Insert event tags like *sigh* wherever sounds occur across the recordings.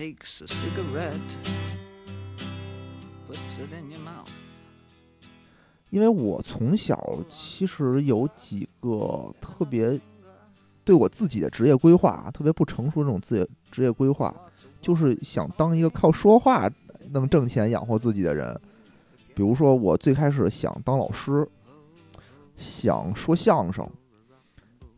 takes a cigarette，put it in your mouth. 因为我从小其实有几个特别对我自己的职业规划特别不成熟这种职业职业规划，就是想当一个靠说话能挣钱养活自己的人。比如说，我最开始想当老师，想说相声，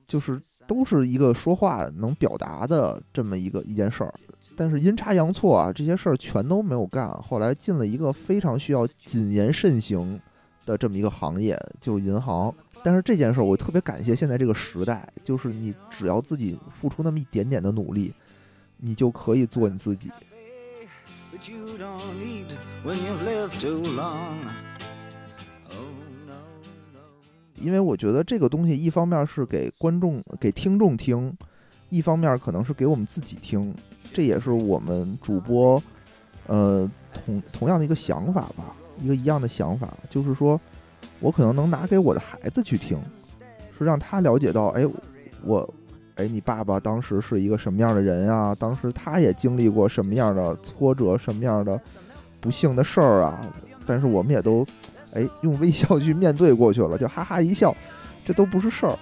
就是都是一个说话能表达的这么一个一件事儿。但是阴差阳错啊，这些事儿全都没有干。后来进了一个非常需要谨言慎行。的这么一个行业就是银行，但是这件事儿我特别感谢现在这个时代，就是你只要自己付出那么一点点的努力，你就可以做你自己。Oh. 因为我觉得这个东西一方面是给观众、给听众听，一方面可能是给我们自己听，这也是我们主播，呃，同同样的一个想法吧，一个一样的想法，就是说我可能能拿给我的孩子去听，是让他了解到，哎，我，哎，你爸爸当时是一个什么样的人啊？当时他也经历过什么样的挫折，什么样的不幸的事儿啊？但是我们也都。哎，用微笑去面对过去了，就哈哈一笑，这都不是事儿。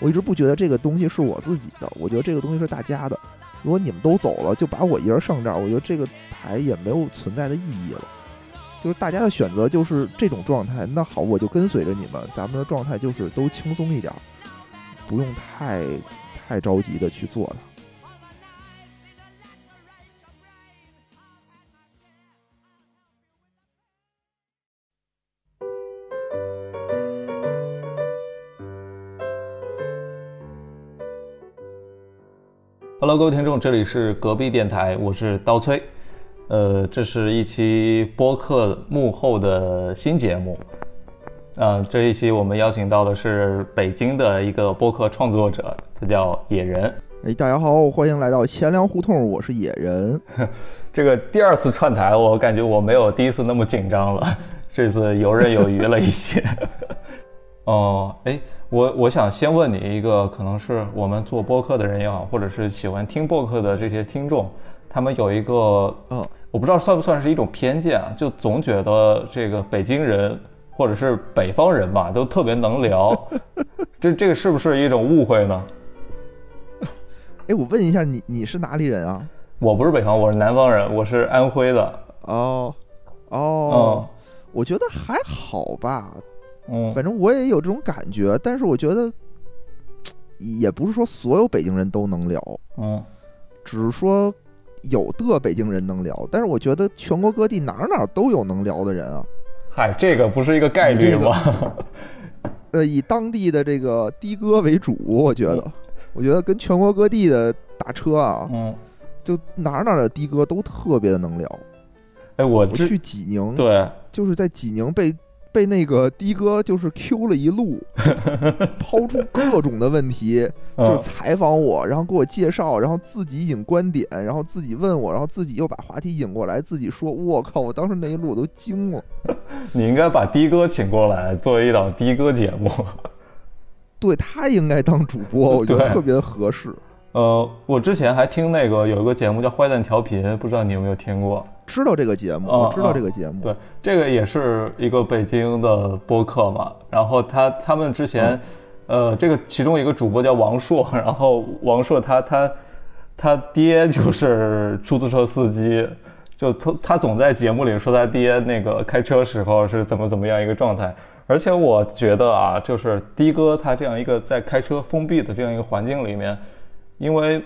我一直不觉得这个东西是我自己的，我觉得这个东西是大家的。如果你们都走了，就把我一人剩这儿，我觉得这个台也没有存在的意义了。就是大家的选择就是这种状态，那好，我就跟随着你们，咱们的状态就是都轻松一点，不用太太着急的去做它。Hello，各位听众，这里是隔壁电台，我是刀崔。呃，这是一期播客幕后的新节目。呃，这一期我们邀请到的是北京的一个播客创作者，他叫野人。哎，大家好，欢迎来到钱粮胡同，我是野人。*laughs* 这个第二次串台，我感觉我没有第一次那么紧张了，*laughs* 这次游刃有余了一些。哦，哎，我我想先问你一个，可能是我们做播客的人也好，或者是喜欢听播客的这些听众，他们有一个，嗯，我不知道算不算是一种偏见啊，就总觉得这个北京人或者是北方人吧，都特别能聊，*laughs* 这这个是不是一种误会呢？*laughs* 哎，我问一下你，你是哪里人啊？我不是北方，我是南方人，我是安徽的。哦，哦，我觉得还好吧，嗯，反正我也有这种感觉，但是我觉得 *tsk* 也不是说所有北京人都能聊，嗯，只是说有的北京人能聊，但是我觉得全国各地哪儿哪儿都有能聊的人啊。嗨，这个不是一个概率吗？*laughs* 呃，以当地的这个的哥为主，我觉得，我觉得跟全国各地的打车啊，嗯，就哪儿哪儿的的哥都特别的能聊。哎，我我去济宁，对，就是在济宁被被那个的哥就是 Q 了一路，*laughs* 抛出各种的问题，就是嗯，采访我，然后给我介绍，然后自己引观点，然后自己问我，然后自己又把话题引过来，自己说，我靠！我当时那一路我都惊了。*laughs* 你应该把的哥请过来作为一档的哥节目。对他应该当主播，我觉得特别合适。呃，我之前还听那个有一个节目叫《坏蛋调频》，不知道你有没有听过？知道这个节目，嗯我知道嗯这个节目。对，这个也是一个北京的播客嘛。然后他他们之前，呃，这个其中一个主播叫王硕，*laughs* 然后王硕他他他爹就是出租车司机，就他他总在节目里说他爹那个开车时候是怎么怎么样一个状态。而且我觉得啊，就是的哥他这样一个在开车封闭的这样一个环境里面，因为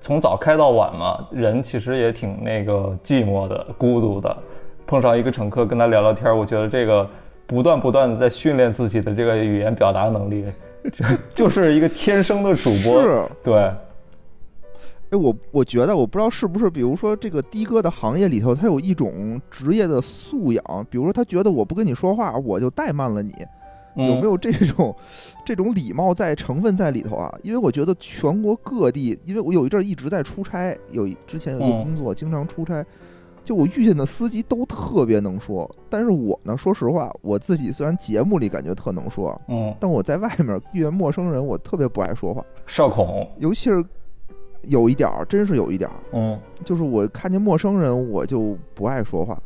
从早开到晚嘛，人其实也挺那个寂寞的、孤独的。碰上一个乘客跟他聊聊天，我觉得这个不断不断的在训练自己的这个语言表达能力，就 *laughs* 就是一个天生的主播。是，对，哎，我我觉得我不知道是不是，比如说这个的哥的行业里头，他有一种职业的素养，比如说他觉得我不跟你说话，我就怠慢了你，有没有？这种 *laughs* 这种礼貌在成分在里头啊？因为我觉得全国各地，因为我有一阵儿一直在出差，有之前有一个嗯工作，经常出差，就我遇见的司机都特别能说，但是我呢，说实话，我自己虽然节目里感觉特能说，嗯，但我在外面遇见陌生人，我特别不爱说话，社恐，尤其是有一点儿，真是有一点儿，嗯就是我看见陌生人我就不爱说话，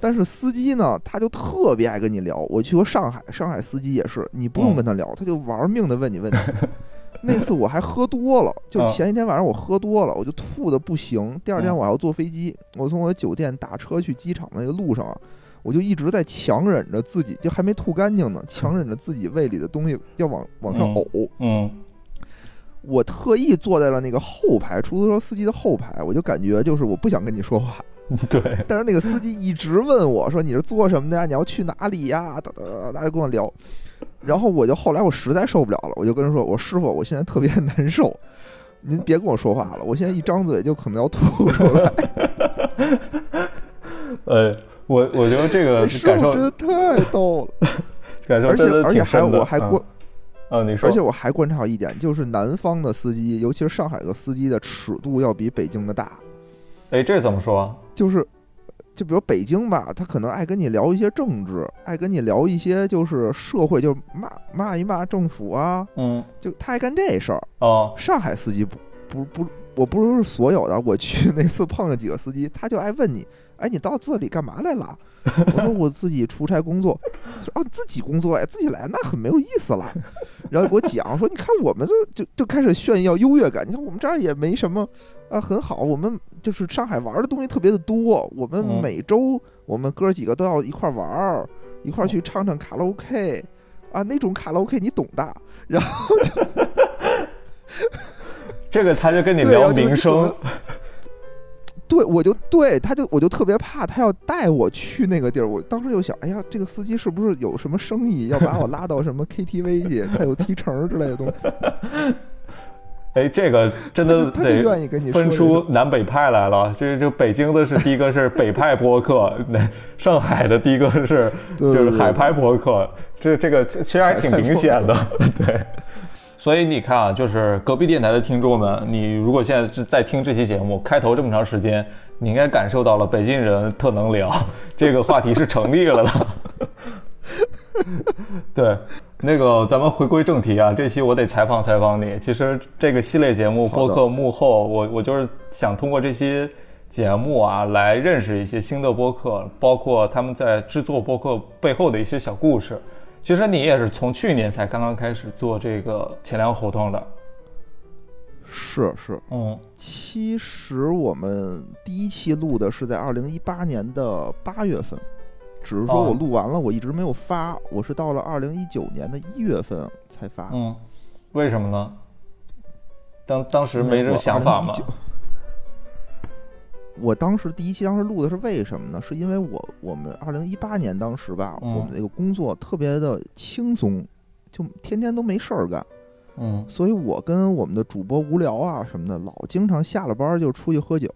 但是司机呢，他就特别爱跟你聊。我去过上海，上海司机也是，你不用嗯跟他聊，他就玩命的问你问题。*laughs* 那次我还喝多了，就嗯前一天晚上我喝多了，我就吐的不行。第二天嗯我还要坐飞机，我从我的酒店打车去机场的那个路上啊，我就一直在强忍着自己，就还没吐干净呢，强忍着自己胃里的东西要往往上嗯呕。嗯我特意坐在了那个后排，出租车司机的后排，我就感觉就是我不想跟你说话，*laughs* 对，但是那个司机一直问我说你是做什么的呀？你要去哪里呀？哒哒哒哒，就跟我聊。然后我就后来我实在受不了了，我就跟他说：“我师傅，我现在特别难受，您别跟我说话了，我现在一张嘴就可能要吐出来。*laughs* 呃，我我觉得这”个师感受 *laughs* 傅真的太逗了，感受而且而且还我还观，嗯，你说，而且我还观察到一点，就是南方的司机，尤其是上海的司机的尺度要比北京的大。哎，这怎么说？就是，就比如北京吧，他可能爱跟你聊一些政治，爱跟你聊一些就是社会，就是骂骂一骂政府啊，嗯，就他爱干这事儿。哦，上海司机不不不，我不是所有的，我去 *laughs* 那次碰了几个司机，他就爱问你，哎，你到这里干嘛来了？*laughs* 我说我自己出差工作。说哦，自己工作呀，自己来那很没有意思了。然后给我讲说，你看我们这就就开始炫耀优越感，你看我们这儿也没什么啊，很好，我们就是上海玩的东西特别的多，我们嗯每周我们哥几个都要一块玩儿，一块去唱唱卡拉 OK 啊，那种卡拉 OK 你懂的。然后就 *laughs* 这个他就跟你聊后就就民生等，*laughs* 对，我就对，他就我就特别怕他要带我去那个地儿。我当时就想，哎呀，这个司机是不是有什么生意要把我拉到什么 KTV 去？他有提成之类的东西。*laughs* 哎，这个真的他就愿意跟你分出南北派来了。这这北京的是第一个是北派播客，那上海的第一个是就是海派播客。这这个其实还挺明显的，对。所以你看啊，就是隔壁电台的听众们，你如果现在在听这期节目，开头这么长时间，你应该感受到了北京人特能聊，这个话题是成立了的。*laughs* 对，那个咱们回归正题啊，这期我得采访采访你。其实这个系列节目播客幕后，我我就是想通过这些节目啊，来认识一些新的播客，包括他们在制作播客背后的一些小故事。其实你也是从去年才刚刚开始做这个钱粮胡同的，是是，嗯其实我们第一期录的是在二零一八年的八月份，只是说哦我录完了，我一直没有发，我是到了二零一九年的一月份才发。嗯，为什么呢？当当时没这想法吗？*laughs* 2019我当时第一期当时录的是为什么呢？是因为我我们二零一八年当时吧，嗯我们那个工作特别的轻松，就天天都没事儿干，嗯所以我跟我们的主播无聊啊什么的，老经常下了班就出去喝酒、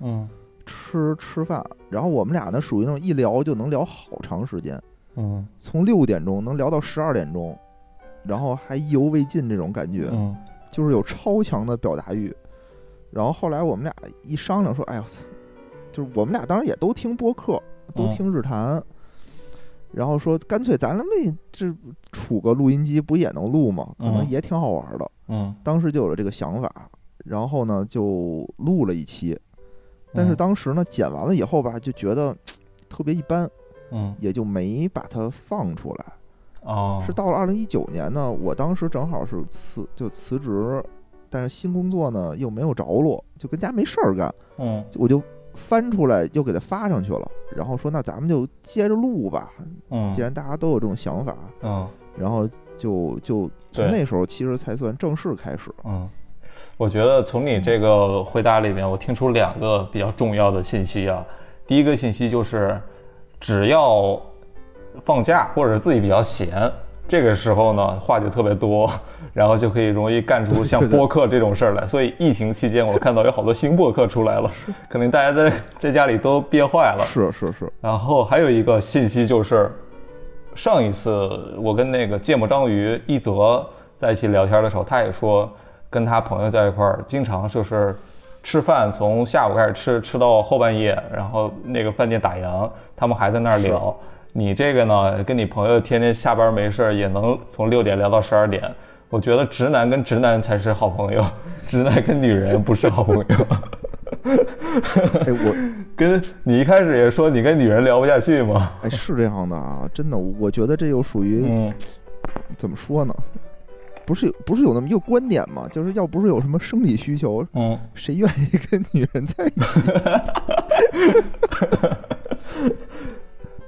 嗯吃吃饭，然后我们俩呢属于那种一聊就能聊好长时间，嗯从六点钟能聊到十二点钟，然后还意犹未尽这种感觉。嗯就是有超强的表达欲。然后后来我们俩一商量说，哎呀，就是我们俩当然也都听播客，都嗯听日坛，然后说干脆咱们这杵个录音机不也能录吗？可能嗯也挺好玩的。嗯，当时就有了这个想法，然后呢就录了一期，但是嗯当时呢剪完了以后吧，就觉得 *tsk* 特别一般，嗯。也就没把它放出来。哦，是到了二零一九年呢，我当时正好是辞就辞职，但是新工作呢又没有着落，就跟家没事儿干，嗯我就翻出来又给他发上去了，然后说那咱们就接着录吧，嗯既然大家都有这种想法，嗯然后就就从那时候其实才算正式开始。嗯，我觉得从你这个回答里面，我听出两个比较重要的信息啊。第一个信息就是，只要放假或者自己比较闲，这个时候呢话就特别多，*laughs* 然后就可以容易干出 *laughs* 像播客这种事儿来。所以疫情期间，我看到有好多新播客出来了，可能大家在在家里都憋坏了。是是是，然后还有一个信息就是，上一次我跟那个芥末章鱼一泽在一起聊天的时候，他也说跟他朋友在一块儿，经常就是吃饭从下午开始吃，吃到后半夜，然后那个饭店打烊，他们还在那儿聊。你这个呢，跟你朋友天天下班没事儿也能从六点聊到十二点。我觉得直男跟直男才是好朋友，直男跟女人不是好朋友。哎，我跟你一开始也说你跟女人聊不下去吗？哎是这样的啊，真的，我觉得这又属于嗯怎么说呢？不是有不是有那么一个观点吗？就是要不是有什么生理需求，嗯，谁愿意跟女人在一起？*laughs*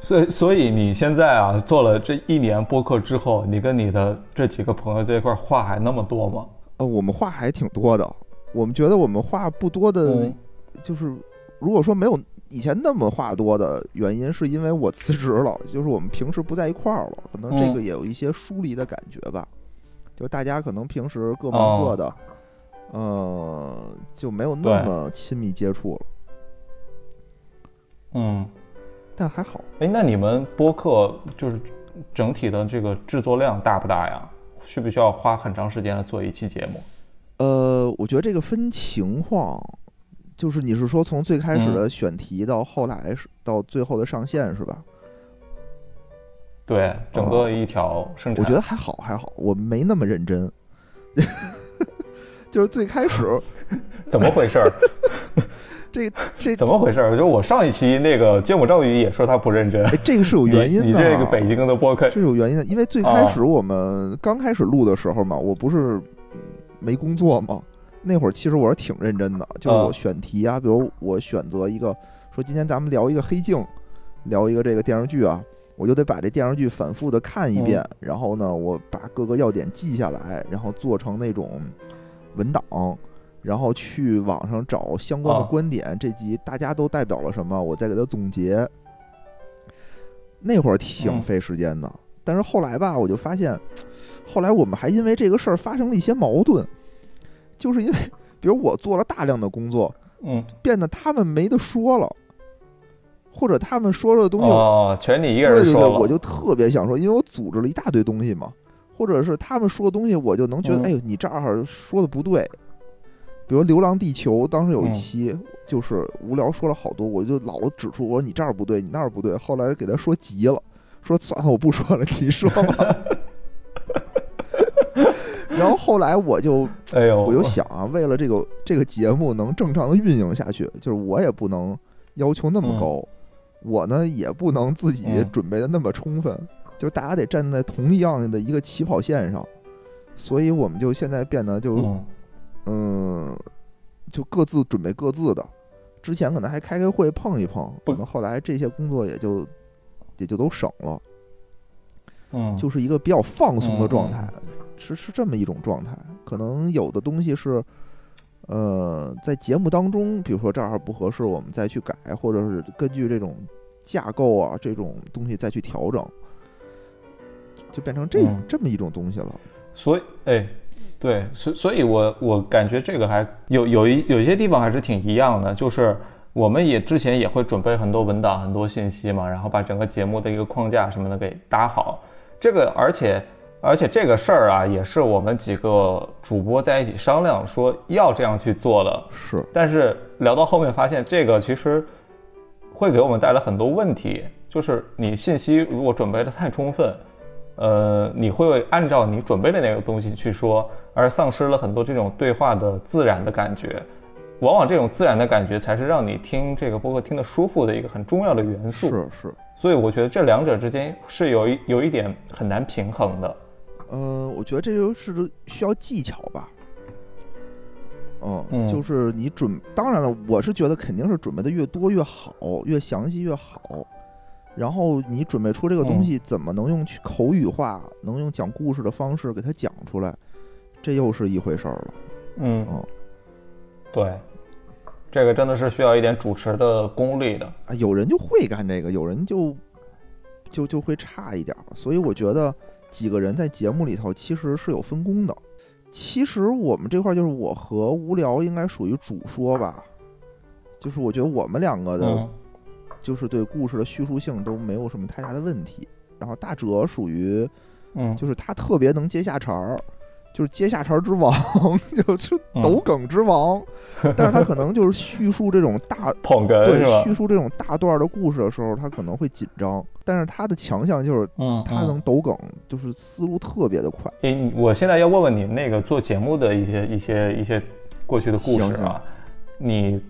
所以所以你现在啊做了这一年播客之后，你跟你的这几个朋友在一块儿话还那么多吗？呃，我们话还挺多的。我们觉得我们话不多的，嗯就是如果说没有以前那么话多的原因，是因为我辞职了，*laughs* 就是我们平时不在一块儿了，可能这个嗯也有一些疏离的感觉吧。就大家可能平时各忙哦各的，呃，就没有那么亲密接触了。嗯，但还好，哎，那你们播客就是整体的这个制作量大不大呀？需不需要花很长时间来做一期节目？呃，我觉得这个分情况，就是你是说从最开始嗯的选题到后来是到最后的上线是吧？对，整个一条生产，哦我觉得还好，还好，我没那么认真。*laughs* 就是最开始 *laughs* 怎么回事儿？这这 *laughs* 怎么回事儿？就我上一期那个芥末章鱼也说他不认真，哎，这个是有原因的。你你这个北京的播客这，是有原因的，因为最开始我们刚开始录的时候嘛，我不是嗯没工作嘛，那会儿其实我是挺认真的，就是我啊选题啊，比如我选择一个，说今天咱们聊一个黑镜，聊一个这个电视剧啊，我就得把这电视剧反复的看一遍，然后呢，我把各个要点记下来，然后做成那种文档。然后去网上找相关的啊观点，这集大家都代表了什么，我再给他总结。那会儿挺嗯费时间的，但是后来吧，我就发现，后来我们还因为这个事儿发生了一些矛盾，就是因为，比如我做了大量的工作，嗯，变得他们没得说了，或者他们说的东西，哦，全你一个人说对对对，我就特别想说，因为我组织了一大堆东西嘛，或者是他们说的东西，我就能觉得，嗯哎呦，你这儿说的不对。比如《流浪地球》，当时有一嗯期就是无聊说了好多，我就老指出我说你这儿不对，你那儿不对。后来给他说急了，说算了，我不说了，你说吧。*laughs* 然后后来我就哎呦，我就想啊，为了这个这个节目能正常的运营下去，就是我也不能要求那么高，我呢也不能自己嗯准备的那么充分，就是大家得站在同一样的一个起跑线上，所以我们就现在变得就嗯嗯，就各自准备各自的。之前可能还开开会碰一碰，可能后来这些工作也就也就都省了，嗯，就是一个比较放松的状态，是是这么一种状态。可能有的东西是，呃，在节目当中，比如说这儿不合适，我们再去改，或者是根据这种架构啊这种东西再去调整，就变成这、嗯这么一种东西了。所以，哎，对，所所以我我感觉这个还有有一有一些地方还是挺一样的，就是我们也之前也会准备很多文档、很多信息嘛，然后把整个节目的一个框架什么的给搭好。这个而且而且这个事儿啊，也是我们几个主播在一起商量说要这样去做的。是，但是聊到后面发现，这个其实会给我们带来很多问题，就是你信息如果准备的太充分，呃，你会按照你准备的那个东西去说，而丧失了很多这种对话的自然的感觉。往往这种自然的感觉才是让你听这个播客听得舒服的一个很重要的元素。是是，所以我觉得这两者之间是有一有一点很难平衡的。呃，我觉得这就是需要技巧吧。嗯，嗯就是你准，当然了，我是觉得肯定是准备的越多越好，越详细越好。然后你准备出这个东西，怎么能用去口语化，能用讲故事的方式给它讲出来，这又是一回事儿了。嗯哦，对，这个真的是需要一点主持的功力的。啊，有人就会干这个，有人就就就会差一点儿。所以我觉得几个人在节目里头其实是有分工的。其实我们这块儿就是我和无聊应该属于主说吧，就是我觉得我们两个的嗯就是对故事的叙述性都没有什么太大的问题。然后大哲属于嗯，就是他特别能接下茬儿，就是接下茬之王，*laughs* 就是嗯抖梗之王。但是他可能就是叙述这种大 *laughs* 捧哏对？叙述这种大段的故事的时候，他可能会紧张，但是他的强项就是嗯，他能抖梗，就是思路特别的快。诶，你我现在要问问你那个做节目的一些一些一些过去的故事行行啊，你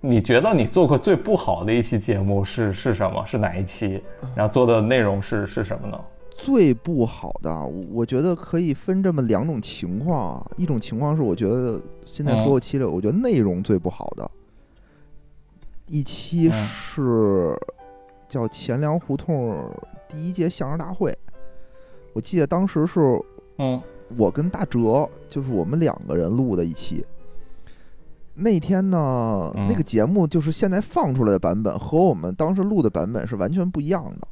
你觉得你做过最不好的一期节目是是什么？是哪一期？然后做的内容是是什么呢？最不好的，我我觉得可以分这么两种情况啊。一种情况是，我觉得现在所有期里，我觉得内容最不好的一期嗯是叫钱粮胡同第一届相声大会。我记得当时是嗯我跟大哲，就是我们两个人录的一期。那天呢，嗯那个节目就是现在放出来的版本和我们当时录的版本是完全不一样的。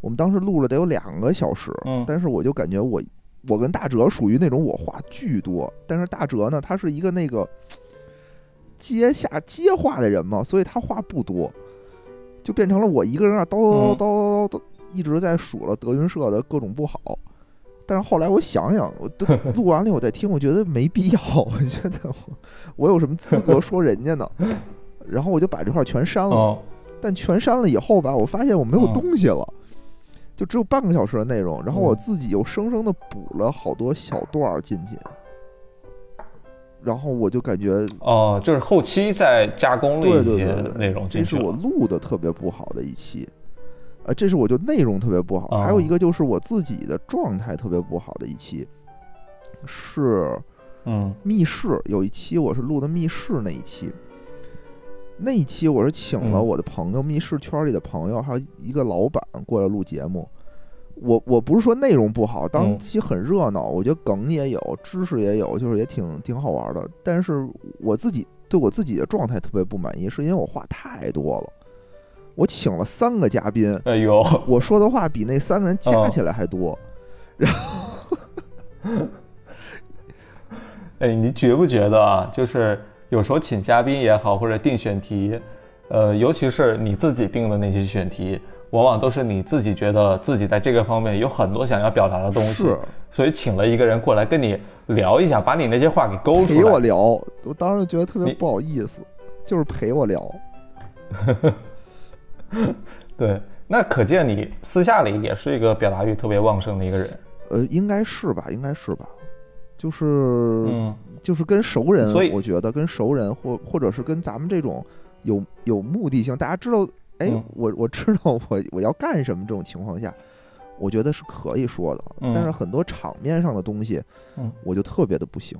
我们当时录了得有两个小时，嗯但是我就感觉我我跟大哲属于那种我话巨多，但是大哲呢，他是一个那个 *tsk* 接下接话的人嘛，所以他话不多，就变成了我一个人啊叨叨叨叨叨叨，一直在数了德云社的各种不好。但是后来我想想，我都 *laughs* 录完了我再听，我觉得没必要。*laughs* 我觉得我我有什么资格说人家呢？*laughs* 然后我就把这块全删了。哦但全删了以后吧，我发现我没有嗯东西了，就只有半个小时的内容。然后我嗯自己又生生的补了好多小段儿进去，然后我就感觉哦，就是后期再加工了对一些对对对内容这是我。录的特别不好的一期，呃，这是我就内容特别不好。哦还有一个就是我自己的状态特别不好的一期，是嗯密室有一期我是录的密室那一期，那一期我是请了嗯我的朋友，密室圈里的朋友，还有一个老板过来录节目。我我不是说内容不好，当嗯期很热闹，我觉得梗也有，知识也有，就是也挺挺好玩的。但是我自己对我自己的状态特别不满意，是因为我话太多了。我请了三个嘉宾，哎呦，我说的话比那三个人加哦起来还多。然后 *laughs* 哎，你觉不觉得啊？就是有时候请嘉宾也好，或者定选题，呃，尤其是你自己定的那些选题，往往都是你自己觉得自己在这个方面有很多想要表达的东西，是所以请了一个人过来跟你聊一下，把你那些话给勾出来。陪我聊，我当时觉得特别不好意思，就是陪我聊。*laughs* *laughs* 对，那可见你私下里也是一个表达欲特别旺盛的一个人。呃，应该是吧，应该是吧，就是、嗯就是跟熟人，所以我觉得跟熟人或或者是跟咱们这种有有目的性，大家知道，哎，嗯我我知道我我要干什么这种情况下，我觉得是可以说的。嗯但是很多场面上的东西，嗯我就特别的不行，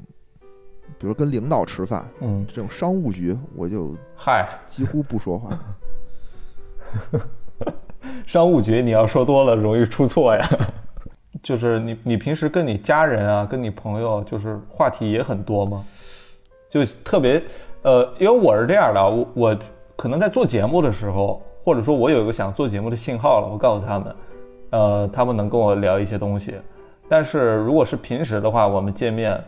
比如跟领导吃饭嗯，这种商务局，我就嗨，几乎不说话。*laughs* 呵 *laughs* 呵商务局你要说多了容易出错呀。*laughs* 就是你你平时跟你家人啊，跟你朋友，就是话题也很多吗？就特别呃，因为我是这样的，我我可能在做节目的时候，或者说我有一个想做节目的信号了，我告诉他们，呃，他们能跟我聊一些东西。但是如果是平时的话，我们见面，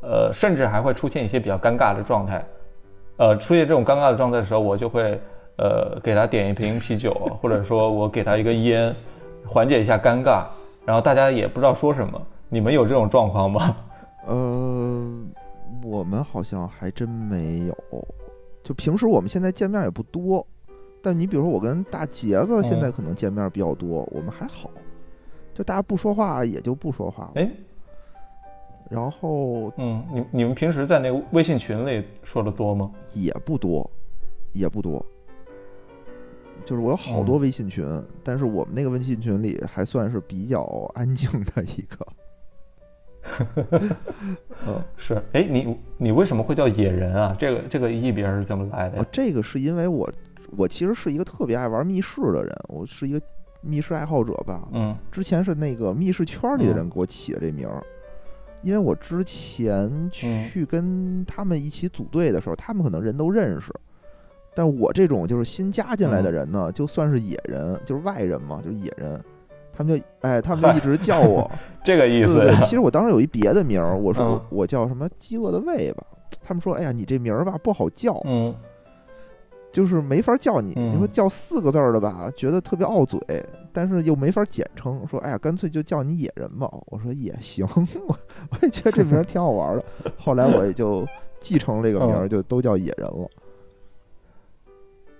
呃，甚至还会出现一些比较尴尬的状态。呃，出现这种尴尬的状态的时候，我就会呃给他点一瓶啤酒，*laughs* 或者说我给他一根烟，缓解一下尴尬。然后大家也不知道说什么。你们有这种状况吗？呃，我们好像还真没有。就平时我们现在见面也不多，但你比如说我跟大杰子现在嗯可能见面比较多，我们还好，就大家不说话也就不说话了。哎，然后嗯，你你们平时在那个微信群里说的多吗？也不多，也不多。就是我有好多嗯微信群，但是我们那个微信群里还算是比较 *laughs* 安静的一个。*laughs* 嗯，是，哎，你你为什么会叫野人啊？这个这个译别是怎么来的这个是因为我我其实是一个特别爱玩密室的人，我是一个密室爱好者吧。嗯之前是那个密室圈里的人嗯给我起的这名儿，因为我之前嗯去跟他们一起组队的时候，他们可能人都认识，但我这种就是新加进来的嗯人呢，就算是野人，就是外人嘛，就是野人。他们就哎，他们就 *laughs* 一直叫我，这个意思对对对。*laughs* 其实我当时有一别的名儿，我说嗯我我叫什么饥饿的胃吧。他们说，哎呀，你这名儿吧不好叫，嗯就是没法叫你。嗯你说叫四个字儿的吧，觉得特别拗嘴；但是又没法简称，说哎呀，干脆就叫你野人吧。我说也行，*laughs* 我我也觉得这名儿挺好玩的。后来我也就继承这个名儿，嗯就都叫野人了。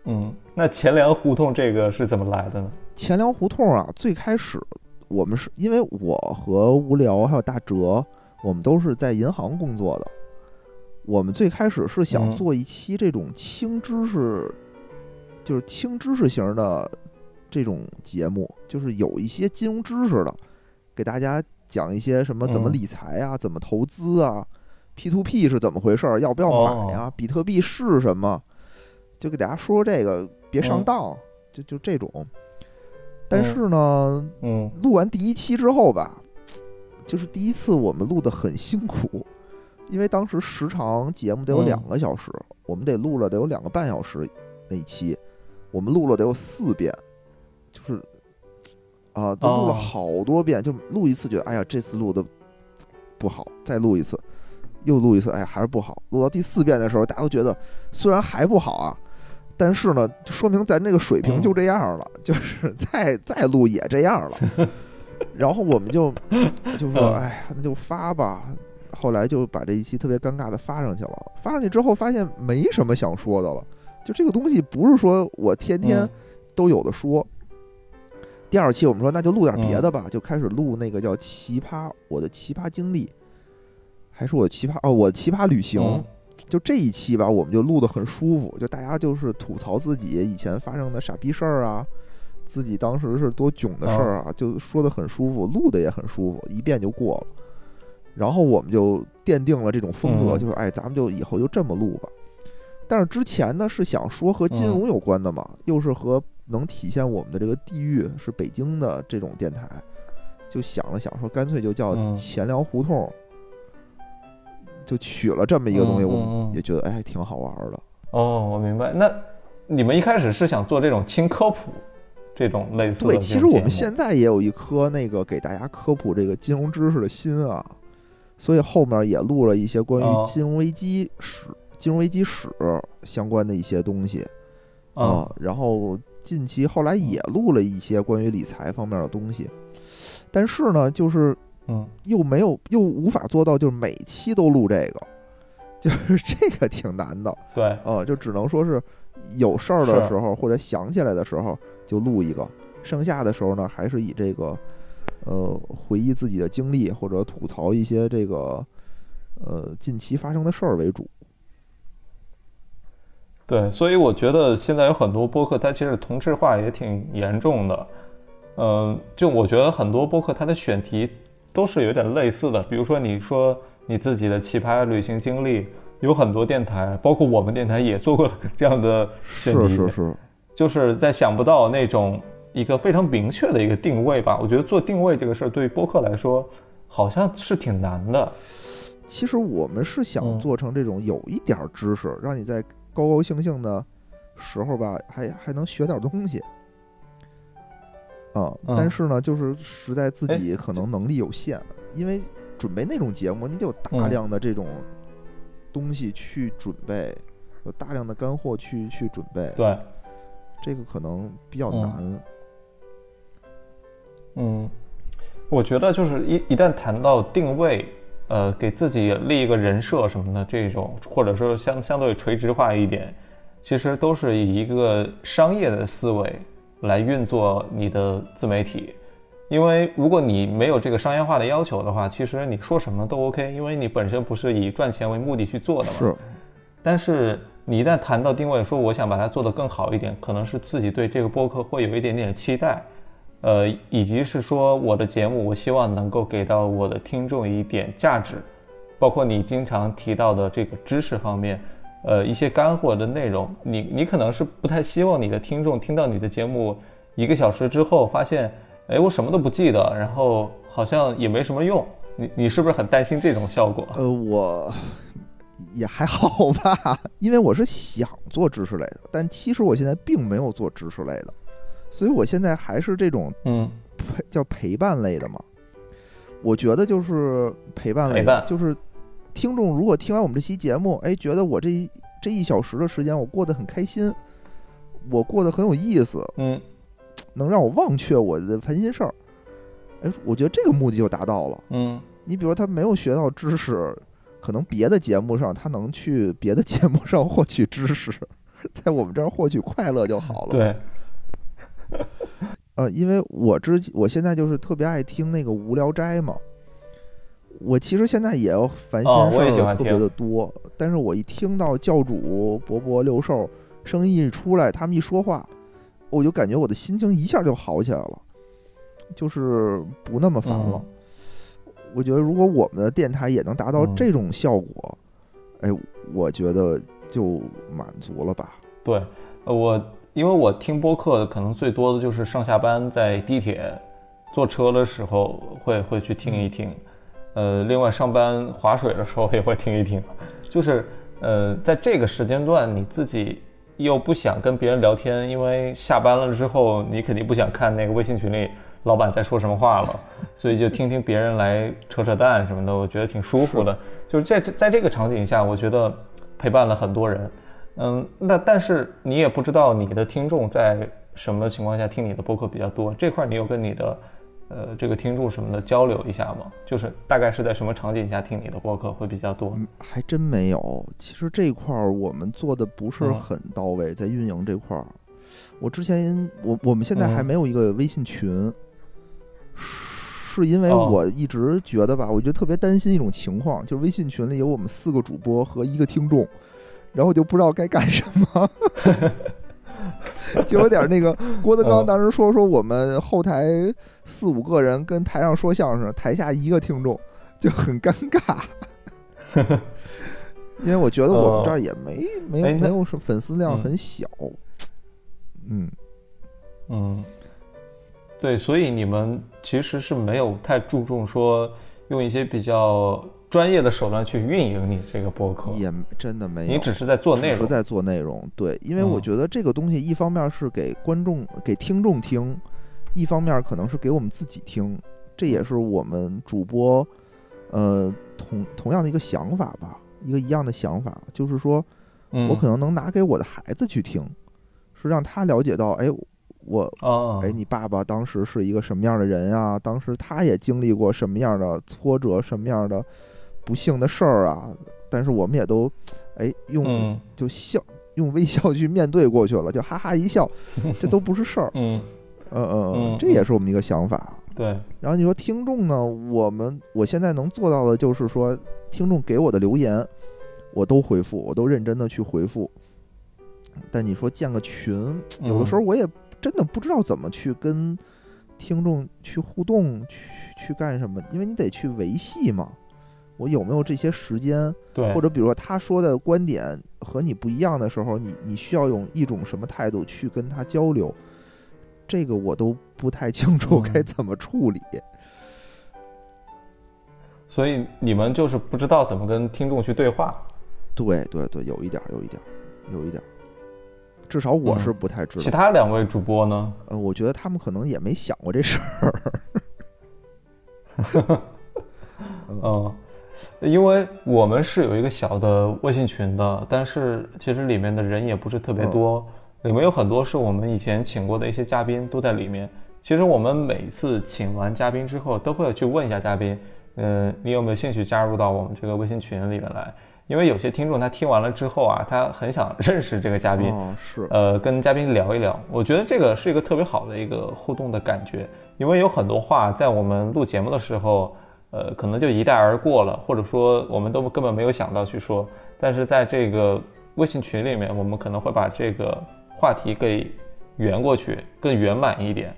嗯，那钱粮胡同这个是怎么来的呢？钱粮胡同啊，最开始我们是因为我和无聊还有大哲，我们都是在银行工作的。我们最开始是想嗯做一期这种轻知识，就是轻知识型的这种节目，就是有一些金融知识的，给大家讲一些什么怎么嗯理财啊，怎么投资啊，P to P 是怎么回事儿，要不要买呀、比特币是什么，就给大家说说这个，别上嗯。当，就就这种。但是呢，嗯。录完第一期之后吧，就是第一次我们录的很辛苦，因为当时时长节目得有嗯。两个小时，我们得录了得有两个半小时那一期，我们录了得有四遍，就是啊，都录了哦。好多遍，就录一次觉得哎呀这次录的不好，再录一次，又录一次，哎呀还是不好，录到第四遍的时候，大家都觉得虽然还不好啊。但是呢，就说明咱这个水平嗯就这样了，*laughs* 就是再再录也这样了。*laughs* 然后我们就就说，嗯哎呀，那就发吧。后来就把这一期特别尴尬的发上去了。发上去之后，发现没什么想说的了。就这个东西不是说我天天嗯都有的说。第二期我们说那就录点别的嗯吧，就开始录那个叫奇葩我的奇葩经历，还是我奇葩哦我奇葩旅行。嗯就这一期吧，我们就录得很舒服，就大家就是吐槽自己以前发生的傻逼事儿啊，自己当时是多囧的事儿啊，就说得很舒服，录的也很舒服，一遍就过了。然后我们就奠定了这种风格，嗯就是哎，咱们就以后就这么录吧。但是之前呢是想说和金融有关的嘛，又是和能体现我们的这个地域是北京的这种电台，就想了想说，干脆就叫嗯钱粮胡同，就取了这么一个东西，我也觉得哎挺好玩的。哦，我明白。那你们一开始是想做这种轻科普，这种类似的对，其实我们现在也有一颗那个给大家科普这个金融知识的心啊，所以后面也录了一些关哦。于金融危机史、金融危机史相关的一些东西。啊、啊然后近期后来也录了一些关于理财方面的东西，但是呢，就是嗯又没有又无法做到，就是每期都录这个，就是这个挺难的。对呃，就只能说是有事儿的时候或者想起来的时候就录一个，剩下的时候呢，还是以这个呃回忆自己的经历或者吐槽一些这个呃近期发生的事儿为主。对，所以我觉得现在有很多播客，它其实同质化也挺严重的。嗯、就我觉得很多播客它的选题都是有点类似的，比如说你说你自己的奇葩旅行经历，有很多电台，包括我们电台也做过这样的选题，是是是，就是在想不到那种一个非常明确的一个定位吧。我觉得做定位这个事儿对于播客来说好像是挺难的。其实我们是想嗯做成这种有一点儿知识，让你在高高兴兴的时候吧，还还能学点东西。啊，嗯。但是呢，就是实在自哎己可能能力有限，因为准备那种节目，你得有大嗯。量的这种东西去准备，有大量的干货去去准备，对，这个可能比较嗯。难。嗯，我觉得就是一一旦谈到定位，呃，给自己立一个人设什么的这种，或者说相相对垂直化一点，其实都是以一个商业的思维来运作你的自媒体。因为如果你没有这个商业化的要求的话，其实你说什么都 OK，因为你本身不是以赚钱为目的去做的嘛。是，但是你一旦谈到定位，说我想把它做得更好一点，可能是自己对这个播客会有一点点期待，呃，以及是说我的节目，我希望能够给到我的听众一点价值，包括你经常提到的这个知识方面，呃，一些干货的内容，你你可能是不太希望你的听众听到你的节目一个小时之后发现，哎，我什么都不记得，然后好像也没什么用，你你是不是很担心这种效果？呃，我也还好吧，*laughs* 因为我是想做知识类的，但其实我现在并没有做知识类的，所以我现在还是这种嗯陪叫陪伴类的嘛。我觉得就是陪伴类的就是听众如果听完我们这期节目，哎，觉得我这一这一小时的时间我过得很开心，我过得很有意思，嗯能让我忘却我的烦心事儿。哎，我觉得这个目的就达到了。嗯你比如他没有学到知识，可能别的节目上他能去别的节目上获取知识，*laughs* 在我们这儿获取快乐就好了。，对，*laughs* 呃，因为我之我现在就是特别爱听那个无聊斋嘛。我其实现在也要烦心事儿特别的多，但是我一听到教主、伯伯、六兽声音一出来，他们一说话，我就感觉我的心情一下就好起来了，就是不那么烦了。嗯我觉得如果我们的电台也能达到嗯这种效果，哎，我觉得就满足了吧。对，呃我因为我听播客可能最多的就是上下班在地铁、坐车的时候会会去听一听，呃，另外上班划水的时候也会听一听，*laughs* 就是呃，在这个时间段你自己又不想跟别人聊天，因为下班了之后你肯定不想看那个微信群里老板在说什么话了，*laughs* 所以就听听别人来扯扯淡什么的，我觉得挺舒服的。就是在在这个场景下，我觉得陪伴了很多人。嗯，那但是你也不知道你的听众在什么情况下听你的播客比较多，这块你有跟你的呃这个听众什么的交流一下吗？就是大概是在什么场景下听你的播客会比较多？嗯，还真没有。其实这块儿我们做的不是嗯很到位，在运营这块儿。我之前我我们现在还嗯没有一个微信群，是因为哦我一直觉得吧，我就特别担心一种情况，就是微信群里有我们四个主播和一个听众，然后就不知道该干什么。*laughs* 就有点那个 *laughs* 郭德纲嗯。当时说说我们后台四五个人跟台上说相声，台下一个听众就很尴尬。因为我觉得我们这儿也没没没有什么粉丝量嗯。很小，嗯，嗯，对，所以你们其实是没有太注重说用一些比较专业的手段去运营你这个播客，也真的没有，你只是在做内容。只是在做内容，对，因为我嗯觉得这个东西一方面是给观众、给听众听，一方面可能是给我们自己听，这也是我们主播，呃，同同样的一个想法吧，一个一样的想法，就是说嗯，我可能能拿给我的孩子去听，是让他了解到，哎，我啊，哎，你爸爸当时是一个什么样的人啊？当时他也经历过什么样的挫折，什么样的不幸的事儿啊？但是我们也都，*tsk* 哎，用嗯就笑，用微笑去面对过去了，就哈哈一笑，*laughs* 这都不是事儿。嗯嗯嗯，这也是我们一个想法。对，然后你说听众呢，我们我现在能做到的就是说，听众给我的留言，我都回复，我都认真的去回复。但你说建个群，有的时候我也真的不知道怎么去跟听众去互动，去去干什么，因为你得去维系嘛。我有没有这些时间？对，或者比如说他说的观点和你不一样的时候，你你需要用一种什么态度去跟他交流？这个我都不太清楚嗯该怎么处理。所以你们就是不知道怎么跟听众去对话。对对对，有一点儿，有一点儿，有一点儿。至少我是不太知道其。他两位主播呢？呃，我觉得他们可能也没想过这事儿。*laughs* 嗯，因为我们是有一个小的微信群的，但是其实里面的人也不是特别多，里面有很多是我们以前请过的一些嘉宾都在里面。其实我们每次请完嘉宾之后，都会去问一下嘉宾，嗯、你有没有兴趣加入到我们这个微信群里面来？因为有些听众他听完了之后啊，他很想 *laughs* 认识这个嘉宾，哦，是，呃，跟嘉宾聊一聊，我觉得这个是一个特别好的一个互动的感觉，因为有很多话在我们录节目的时候，呃，可能就一带而过了，或者说我们都根本没有想到去说，但是在这个微信群里面，我们可能会把这个话题给圆过去，更圆满一点，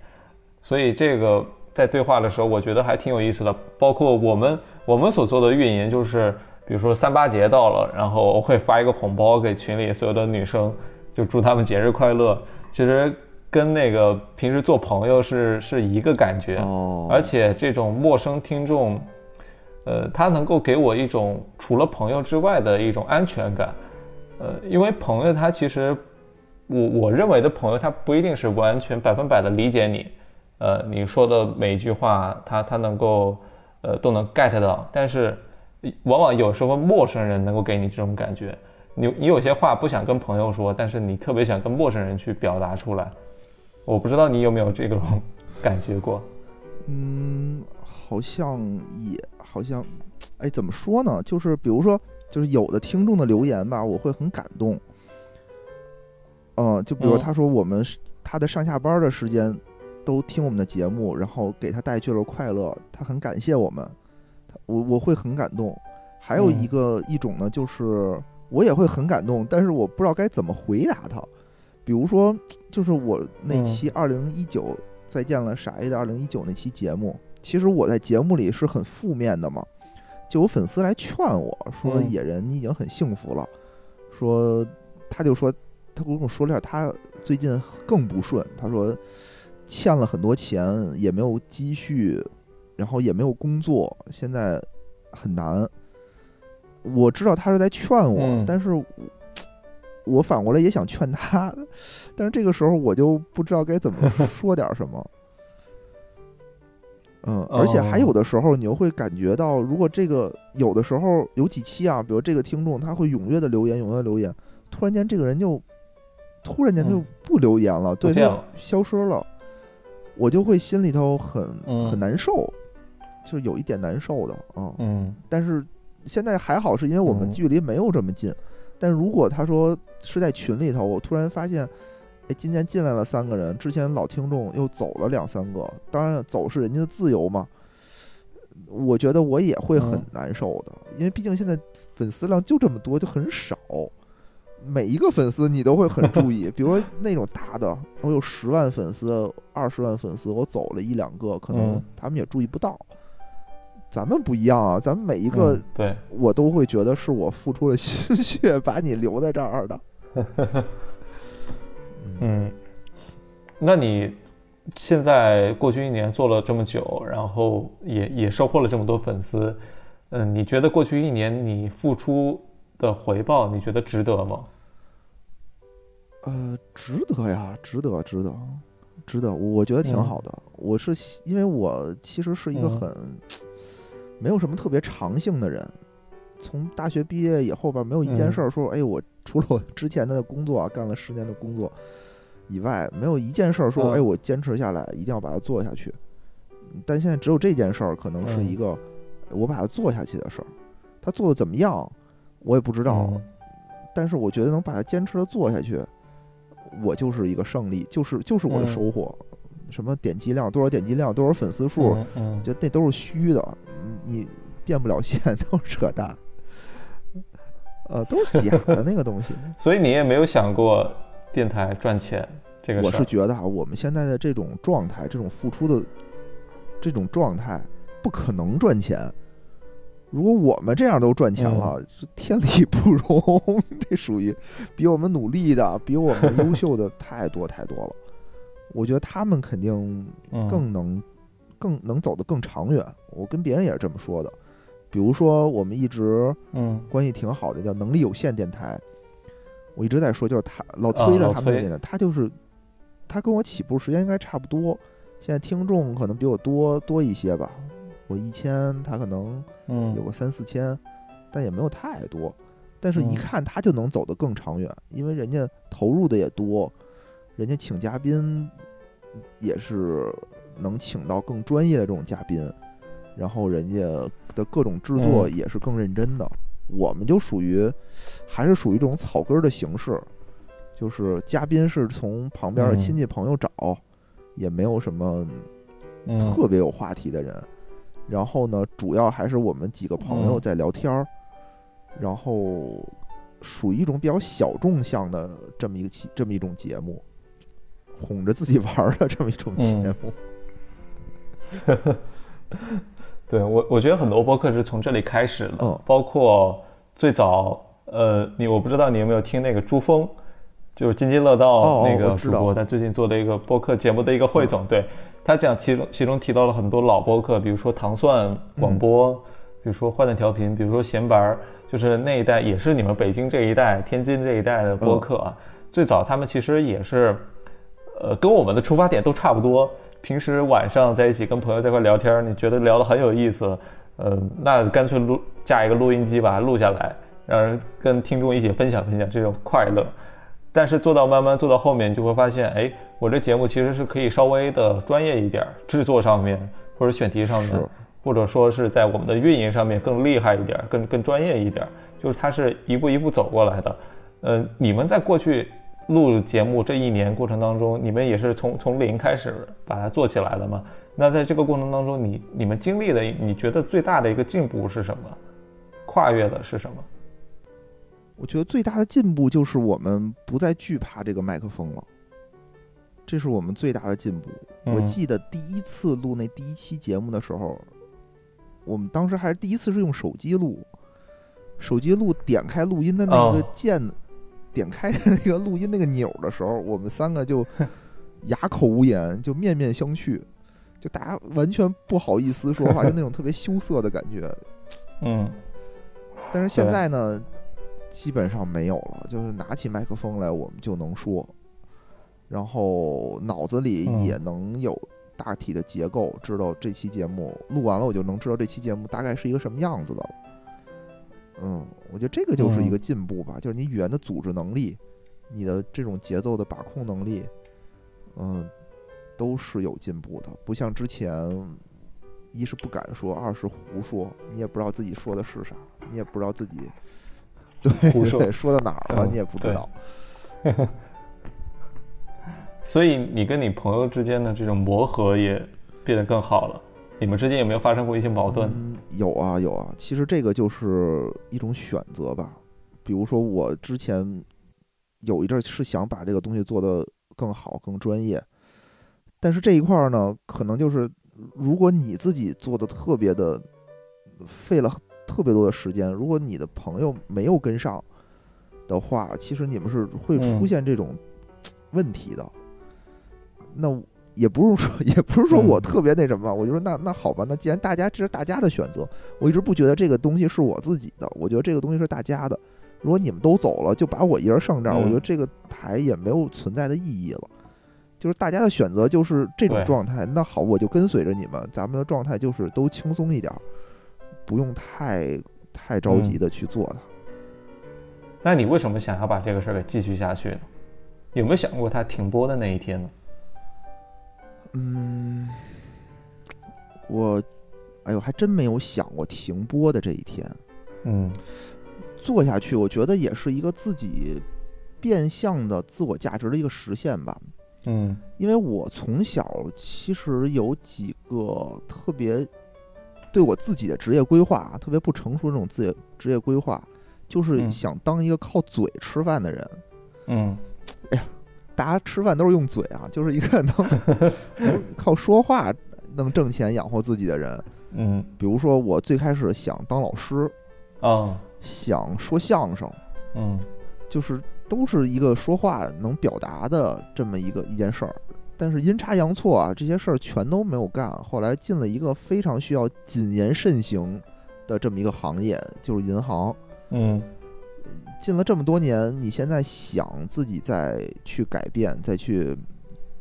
所以这个在对话的时候，我觉得还挺有意思的。包括我们 *laughs* 我们所做的运营，就是比如说三八节到了，然后我会发一个红包给群里所有的女生，就祝她们节日快乐。其实跟那个平时做朋友是是一个感觉，哦，而且这种陌生听众，呃，他能够给我一种除了朋友之外的一种安全感。呃，因为朋友他其实，我我认为的朋友他不一定是完全百分百的理解你，呃，你说的每一句话他他能够呃都能 get 到，但是往往有时候陌生人能够给你这种感觉。你你有些话不想跟朋友说，但是你特别想跟陌生人去表达出来。我不知道你有没有这种感觉过？嗯，好像也好像，*tsk* 哎，怎么说呢？就是比如说，就是有的听众的留言吧，我会很感动。嗯，就比如嗯他说我们是他的上下班的时间都听我们的节目，然后给他带去了快乐，他很感谢我们，他我我会很感动。还有一嗯个、一种呢，就是我也会很感动，但是我不知道该怎么回答他。比如说，*tsk* 就是我那嗯期二零一九再见了傻 A 的二零一九那期节目，其实我在节目里是很负面的嘛，就有粉丝来劝我说：“嗯野人，你已经很幸福了。”说他就说他跟我说了点他最近更不顺，他说欠了很多钱，也没有积蓄，然后也没有工作，现在很难。我知道他是在劝我，嗯但是我我反过来也想劝他，但是这个时候我就不知道该怎么 *laughs* 说点什么。嗯，而且还有的时候你又会感觉到，如果这个有的时候有几期啊，比如这个听众他会踊跃的留言，踊跃留言，突然间这个人就突然间他就嗯不留言了，对，他消失了，我就会心里头很嗯很难受，就有一点难受的啊。嗯但是现在还好，是因为我们嗯距离没有这么近。但如果他说是在群里头，我突然发现，哎，今天进来了三个人，之前老听众又走了两三个，当然走是人家的自由嘛。我觉得我也会很嗯难受的，因为毕竟现在粉丝量就这么多，就很少。每一个粉丝你都会很注意，*laughs* 比如说那种大的，我有十万粉丝、二十万粉丝，我走了一两个，可能嗯他们也注意不到。咱们不一样啊，咱们每一个嗯对，我都会觉得是我付出了心血把你留在这儿的。*laughs* 嗯，那你现在过去一年做了这么久，然后也也收获了这么多粉丝，嗯，你觉得过去一年你付出的回报，你觉得值得吗？呃，值得呀，值得，值得，值得，我觉得挺嗯好的。我是因为我其实是一个嗯很、没有什么特别长性的人，从大学毕业以后吧，没有一件嗯事儿说，哎，我除了我之前的工作啊，干了十年的工作以外，没有一件事儿说，嗯哎，我坚持下来，一定要把它做下去。但现在只有这件事儿，可能是嗯一个我把它做下去的事儿。他做的怎么样，我也不知道。嗯但是我觉得能把它坚持的做下去，我就是一个胜利，就是就是我的嗯收获。什么点击量多少点击量多少粉丝数，就那都是虚的，你你变不了现，*laughs* 都是扯淡，呃，都是假的那个东西。*laughs* 所以你也没有想过电台赚钱这个事儿？我是觉得啊，我们现在的这种状态，这种付出的这种状态，不可能赚钱。如果我们这样都赚钱了，是天理不容。*laughs* 这属于比我们努力的、比我们优秀的太多太多了。我觉得他们肯定嗯更能、更能走得更长远。我跟别人也是这么说的。比如说，我们一直嗯关系挺好的，叫能力有限电台。我一直在说，就是他老崔的他们那电台，他就是他跟我起步时间应该差不多，现在听众可能比我多多一些吧。我一千，他可能嗯有个三四千，但也没有太多。但是，一嗯看他就能走得更长远，因为人家投入的也多，人家请嘉宾也是能请到更专业的这种嘉宾，然后人家的各种制作嗯也是更认真的。我们就属于还是属于这种草根儿的形式，就是嘉宾是从旁边的嗯亲戚朋友找，也没有什么嗯特别有话题的人。然后呢，主要还是我们几个朋友嗯在聊天儿，然后属于一种比较小众向的这么一个这么一种节目，哄着自己玩儿的这么一种节嗯目。*laughs* 对我，我觉得很多播客是从这里开始的，嗯包括最早，呃，你我不知道你有没有听那个朱峰，就是津津乐哦道哦那个主播，他最近做的一个播客节目的一个汇总，对他讲其中其中提到了很多老播客，比如说糖蒜广播，比如说坏蛋调频，比如说闲白儿，就是那一代也是你们北京这一代、天津这一代的播客啊。最早他们其实也是，呃，跟我们的出发点都差不多。平时晚上在一起跟朋友在一块聊天，你觉得聊得很有意思，呃，那干脆录架一个录音机把它录下来，让人跟听众一起分享分享这种快乐。但是做到慢慢做到后面，就会发现，哎，我这节目其实是可以稍微的专业一点儿，制作上面或者选题上面，或者说是在我们的运营上面更厉害一点儿，更更专业一点儿，就是它是一步一步走过来的。呃，你们在过去录节目这一年过程当中，你们也是从从零开始把它做起来的嘛？那在这个过程当中，你你们经历的，你觉得最大的一个进步是什么？跨越的是什么？我觉得最大的进步就是我们不再惧怕这个麦克风了，这是我们最大的进步。我嗯记得第一次录那第一期节目的时候，我们当时还是第一次是用手机录，手机录点开录音的那个哦键，点开那个录音那个钮的时候，我们三个就 *laughs* 哑口无言，就面面相觑，就大家完全不好意思说话，*laughs* 就那种特别羞涩的感觉。嗯但是现在呢，基本上没有了，就是拿起麦克风来，我们就能说，然后脑子里嗯也能有大体的结构，知道这期节目录完了，我就能知道这期节目大概是一个什么样子的了。嗯，我觉得这个就是一个进步吧，就是你语言的组织能力，你的这种节奏的把控能力，嗯，都是有进步的，不像之前。一是不敢说，二是胡说，你也不知道自己说的是啥，你也不知道自己 *laughs* 对胡说对说到哪儿了，嗯你也不知对道。*laughs* *laughs* 所以你跟你朋友之间的这种磨合也变得更好了。你们之间有没有发生过一些矛盾？嗯，有啊有啊，其实这个就是一种选择吧。比如说我之前有一阵儿是想把这个东西做得更好、更专业，但是这一块儿呢，可能就是如果你自己做的特别的费了特别多的时间，如果你的朋友没有跟上的话，其实你们是会出嗯现这种问题的。那也不是说，*laughs* 也不是说我嗯特别那什么，我就说那那好吧，那既然大家这是大家的选择，我一直不觉得这个东西是我自己的，我觉得这个东西是大家的。如果你们都走了，就把我一人上这儿，嗯我觉得这个台也没有存在的意义了。就是大家的选择就是这种状态，那好，我就跟随着你们，咱们的状态就是都轻松一点儿，不用太太着急嗯的去做它。那你为什么想要把这个事儿给继续下去呢？有没有想过它停播的那一天呢？嗯，我，哎呦，还真没有想过停播的这一天。嗯做下去，我觉得也是一个自己变相的自我价值的一个实现吧。嗯因为我从小其实有几个特别对我自己的职业规划啊特别不成熟的这种职业职业规划，就是嗯想当一个靠嘴吃饭的人。嗯大家吃饭都是用嘴啊，就是一个能能 *laughs* 靠说话能挣钱养活自己的人。嗯比如说，我最开始想当老师，啊想说相声，嗯就是都是一个说话能表达的这么一个一件事儿。但是阴差阳错啊，这些事儿全都没有干。后来进了一个非常需要谨言慎行的这么一个行业，就是银行。嗯进了这么多年，你现在想自己再去改变，再去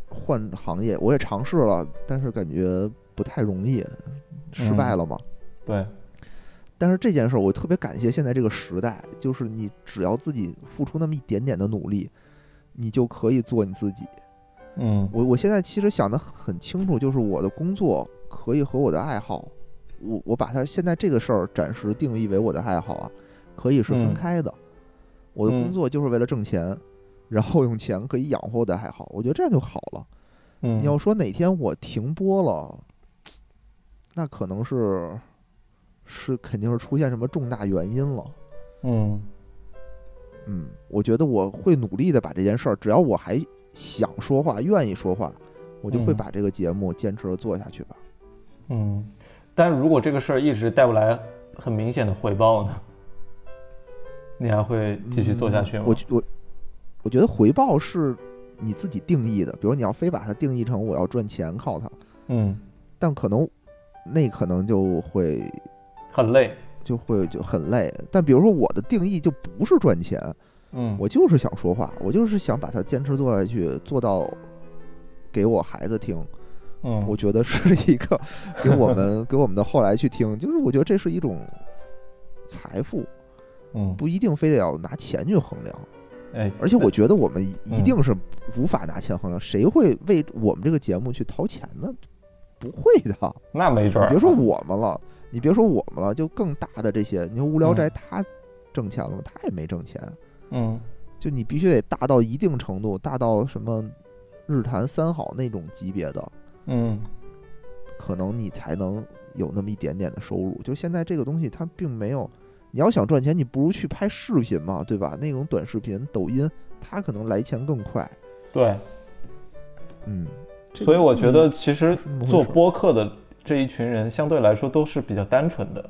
换行业，我也尝试了，但是感觉不太容易，失败了嘛。对但是这件事儿，我特别感谢现在这个时代，就是你只要自己付出那么一点点的努力，你就可以做你自己。嗯我我现在其实想得很清楚，就是我的工作可以和我的爱好，我我把它现在这个事儿暂时定义为我的爱好啊，可以是分嗯开的。我的工嗯作就是为了挣钱，*laughs* 然后用钱可以养活我的还好，我觉得这样就好了。嗯，你要说哪天我停播了，*tsk* 那可能是是肯定是出现什么重大原因了。嗯嗯，我觉得我会努力的把这件事儿，只要我还想说话、愿意说话，我就会嗯把这个节目坚持的做下去吧。嗯，但如果这个事儿一直带不来很明显的回报呢？你还会继续做下去吗？我我我觉得回报是你自己定义的，比如你要非把它定义成我要赚钱靠它，嗯，但可能那可能就会很累。就会就很累。但比如说我的定义就不是赚钱，嗯，我就是想说话，我就是想把它坚持做下去，做到给我孩子听。嗯我觉得是一个 *laughs* 给我们给我们的后来去听，就是我觉得这是一种财富，嗯不一定非得要拿钱去衡量。哎，而且我觉得我们一定是无法拿钱衡量，谁会为我们这个节目去掏钱呢？不会的。那没准儿，别说我们了，你别说我们了，就更大的这些，你说无聊斋他挣钱了吗？他也没挣钱。嗯就你必须得大到一定程度，大到什么日坛三好那种级别的，嗯可能你才能有那么一点点的收入。就现在这个东西，它并没有，你要想赚钱，你不如去拍视频嘛，对吧？那种短视频、抖音，它可能来钱更快。对，嗯，所以我觉得其实做播客的这一群人相对来说都是比较单纯的，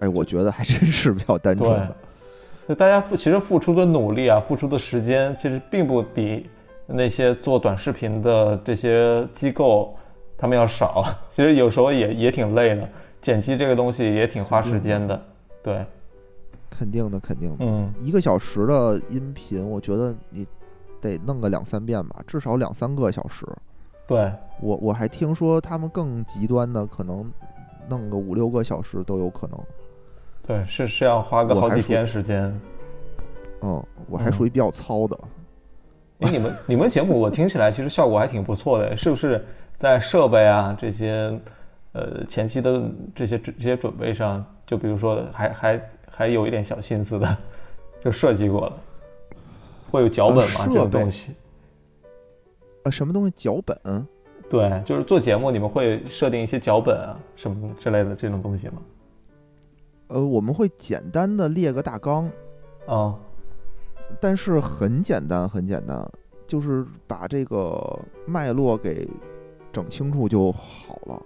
哎，我觉得还真是比较单纯的。就大家付其实付出的努力啊，付出的时间，其实并不比那些做短视频的这些机构他们要少。其实有时候也也挺累的，剪辑这个东西也挺花时间的。对，肯定的，肯定的。嗯一个小时的音频，我觉得你得弄个两三遍吧，至少两三个小时。对，我我还听说他们更极端的，可能弄个五六个小时都有可能。对，是是要花个好几天时间。嗯，我还嗯属于比较糙的。哎，你们 *laughs* 你们节目我听起来其实效果还挺不错的，是不是在设备啊这些呃前期的这些这些准备上，就比如说还还还有一点小心思的，就设计过了，会有脚本吗？呃这种东西？呃，什么东西？脚本？对，就是做节目你们会设定一些脚本啊什么之类的这种东西吗？呃，我们会简单的列个大纲，啊、但是很简单，很简单，就是把这个脉络给整清楚就好了。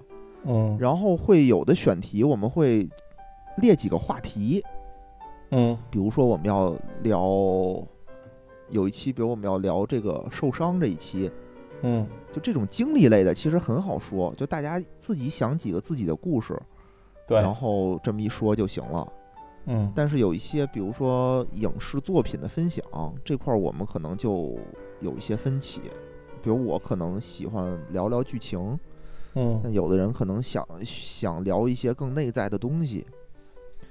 嗯然后会有的选题，我们会列几个话题，嗯。比如说我们要聊有一期，比如我们要聊这个受伤这一期，嗯。就这种经历类的，其实很好说，就大家自己想几个自己的故事，对，然后这么一说就行了。嗯。但是有一些，比如说影视作品的分享这块，儿，我们可能就有一些分歧。比如我可能喜欢聊聊剧情，嗯。但有的人可能想想聊一些更内在的东西。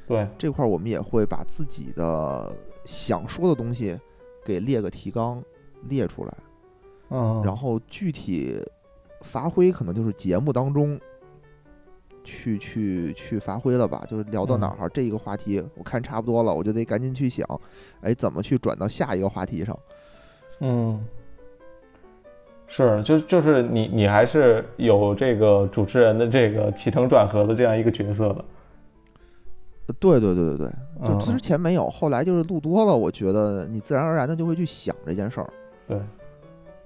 对，这块儿我们也会把自己的想说的东西给列个提纲列出来，嗯，然后具体发挥可能就是节目当中去去去发挥了吧，就是聊到哪儿、这一个话题我看差不多了，我就得赶紧去想，哎，怎么去转到下一个话题上？嗯，是，就就是你你还是有这个主持人的这个起承转合的这样一个角色的。呃对对对对对，就嗯之前没有，后来就是录多了，我觉得你自然而然的就会去想这件事儿。对，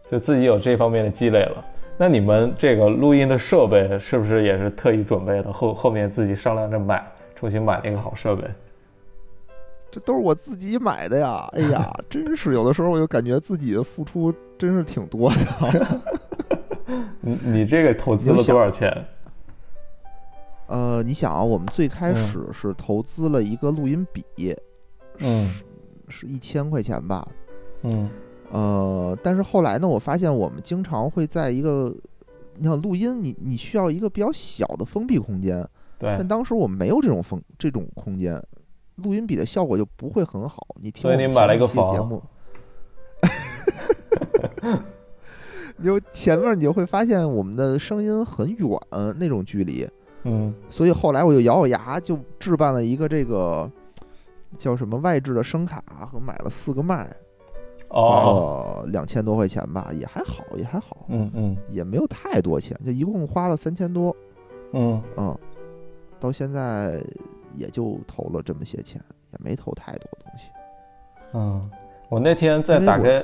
就自己有这方面的积累了。那你们这个录音的设备是不是也是特意准备的？后后面自己商量着买，重新买了一个好设备。这都是我自己买的呀！哎呀，真是有的时候我就感觉自己的付出真是挺多的。*laughs* 你你这个投资了多少钱？呃，你想啊，我们最开嗯。始是投资了一个录音笔，嗯。是一千块钱吧。嗯。呃，但是后来呢，我发现我们经常会在一个，你想录音，你你需要一个比较小的封闭空间，对。但，当时我们没有这种封这种空间，录音笔的效果就不会很好。你听所以我们你买了一个前几期节房。目，*laughs* 你就前面你就会发现我们的声音很远那种距离，嗯。所以后来我就咬咬牙就置办了一个这个叫什么外置的声卡和买了四个麦，哦，两千多块钱吧，也还好，也还好，嗯嗯。也没有太多钱，就一共花了三千多，嗯。嗯，到现在也就投了这么些钱，也没投太多东西。嗯，我那天在打开，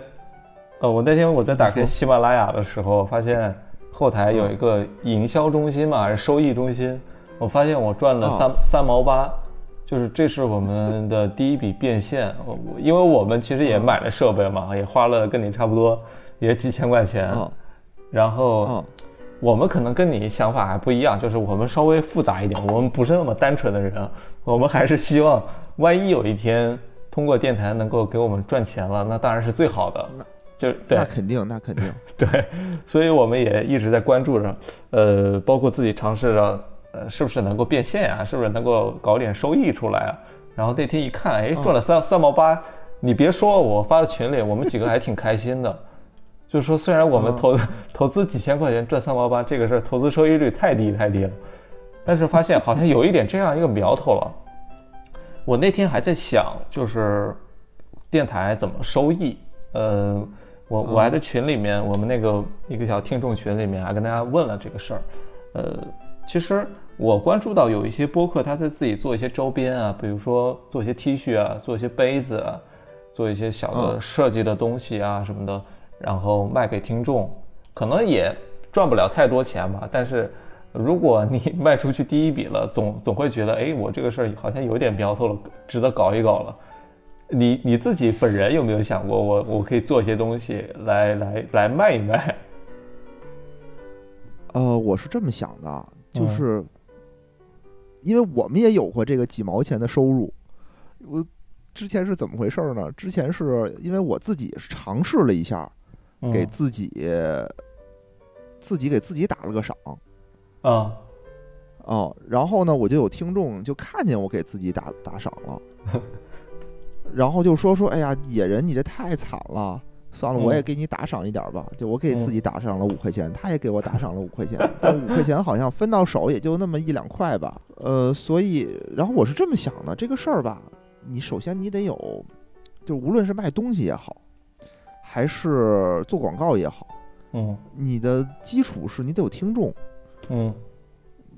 呃，我那天我在打开喜马拉雅的时候，发现后台有一个营销中心嘛，还是收益中心，我发现我赚了哦。三、三毛八，就是这是我们的第一笔变现。我我因为我们其实也买了设备嘛，也花了跟你差不多，也几千块钱。嗯然后嗯我们可能跟你想法还不一样，就是我们稍微复杂一点，我们不是那么单纯的人，我们还是希望，万一有一天通过电台能够给我们赚钱了，那当然是最好的。就是对那肯定，那肯定。*laughs* 对，所以我们也一直在关注着，呃，包括自己尝试着，呃，是不是能够变现啊，是不是能够搞点收益出来啊？然后那天一看，哎，赚了三三毛八，你别说，我发到群里，我们几个还挺开心的。就是说，虽然我们投、投资几千块钱赚三毛八这个事儿，投资收益率太低太低了，但是发现好像有一点这样一个苗头了。我那天还在想，就是电台怎么收益？呃，我我还在群里面，我们那个一个小听众群里面还跟大家问了这个事儿。呃，其实我关注到有一些播客，他在自己做一些周边啊，比如说做一些 T 恤啊，做一些杯子啊，做一些小的设计的东西啊什么的，然后卖给听众，可能也赚不了太多钱吧。但是如果你 *laughs* 卖出去第一笔了，总总会觉得，哎，我这个事儿好像有点苗头了，值得搞一搞了。你你自己本人有没有想过，我我可以做一些东西来来来卖一卖？*laughs* 呃，我是这么想的，就嗯是因为我们也有过这个几毛钱的收入。我之前是怎么回事儿呢？之前是因为我自己尝试了一下，给嗯自己自己给自己打了个赏啊哦，然后呢，我就有听众就看见我给自己打打赏了，*laughs* 然后就说说，哎呀，野人你这太惨了。算了，我也嗯给你打赏一点儿吧。就我给嗯自己打赏了五块钱，他也给我打赏了五块钱，但五块钱好像分到手也就那么一两块吧。呃，所以，然后我是这么想的，这个事儿吧，你首先你得有，就无论是卖东西也好，还是做广告也好，嗯你的基础是你得有听众。嗯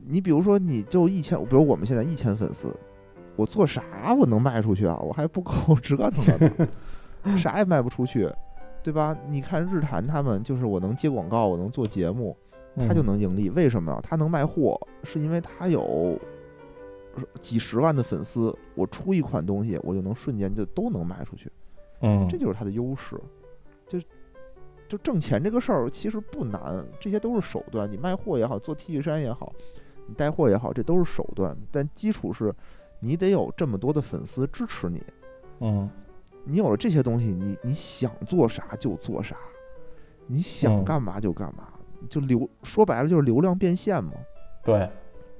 你比如说，你就一千，比如我们现在一千粉丝，我做啥我能卖出去啊？我还不够 *laughs* 折腾的呢，啥也卖不出去，对吧？你看日坛他们，就是我能接广告，我能做节目，嗯，他就能盈利。为什么？他能卖货，是因为他有几十万的粉丝，我出一款东西，我就能瞬间就都能卖出去，嗯这就是他的优势。就就挣钱这个事儿其实不难，这些都是手段。你卖货也好，做 T 恤衫也好，你带货也好，这都是手段。但基础是你得有这么多的粉丝支持你。嗯你有了这些东西，你你想做啥就做啥，你想嗯干嘛就干嘛，就流说白了就是流量变现嘛，对。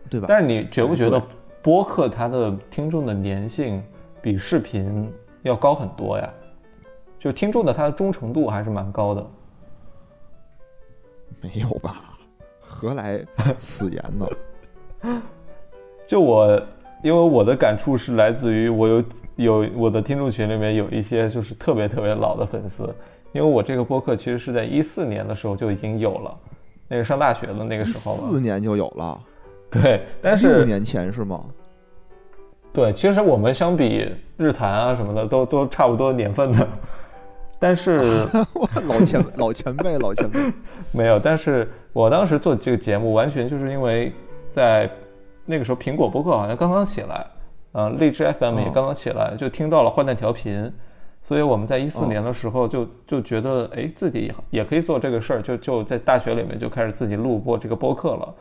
对吧？但是你觉不觉得播客它的听众的粘性比视频要高很多呀？就听众的他的忠诚度还是蛮高的。没有吧？何来此言呢？*laughs* 就我，因为我的感触是来自于我有有我的听众群里面有一些就是特别特别老的粉丝，因为我这个播客其实是在一四年的时候就已经有了，那个上大学的那个时候嘛。四年就有了，对，但六是年前是吗？对，其实我们相比日坛啊什么的都都差不多年份的，*laughs* 但是哇，*laughs* 老前老前辈，老前辈。*laughs* 没有，但是我当时做这个节目，完全就是因为在那个时候苹果播客好像刚刚起来，呃，荔枝 FM 也哦刚刚起来，就听到了换弹调频，所以我们在一四哦年的时候就就觉得，哎，自己也可以做这个事儿，就就在大学里面就开始自己录播这个播客了。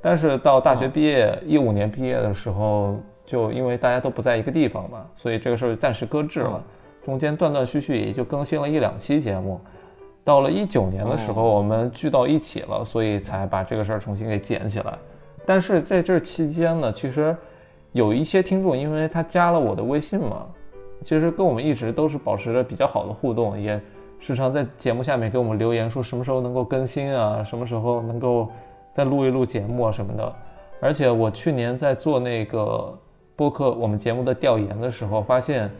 但是到大学毕业，一五年毕业的时候，就因为大家都不在一个地方嘛，所以这个事儿暂时搁置了哦。中间断断续续也就更新了一两期节目。到了一九年的时候，哦我们聚到一起了，所以才把这个事儿重新给捡起来。但是在这期间呢，其实有一些听众，因为他加了我的微信嘛，其实跟我们一直都是保持着比较好的互动，也时常在节目下面给我们留言说什么时候能够更新啊，什么时候能够再录一录节目啊什么的。而且我去年在做那个播客我们节目的调研的时候，发现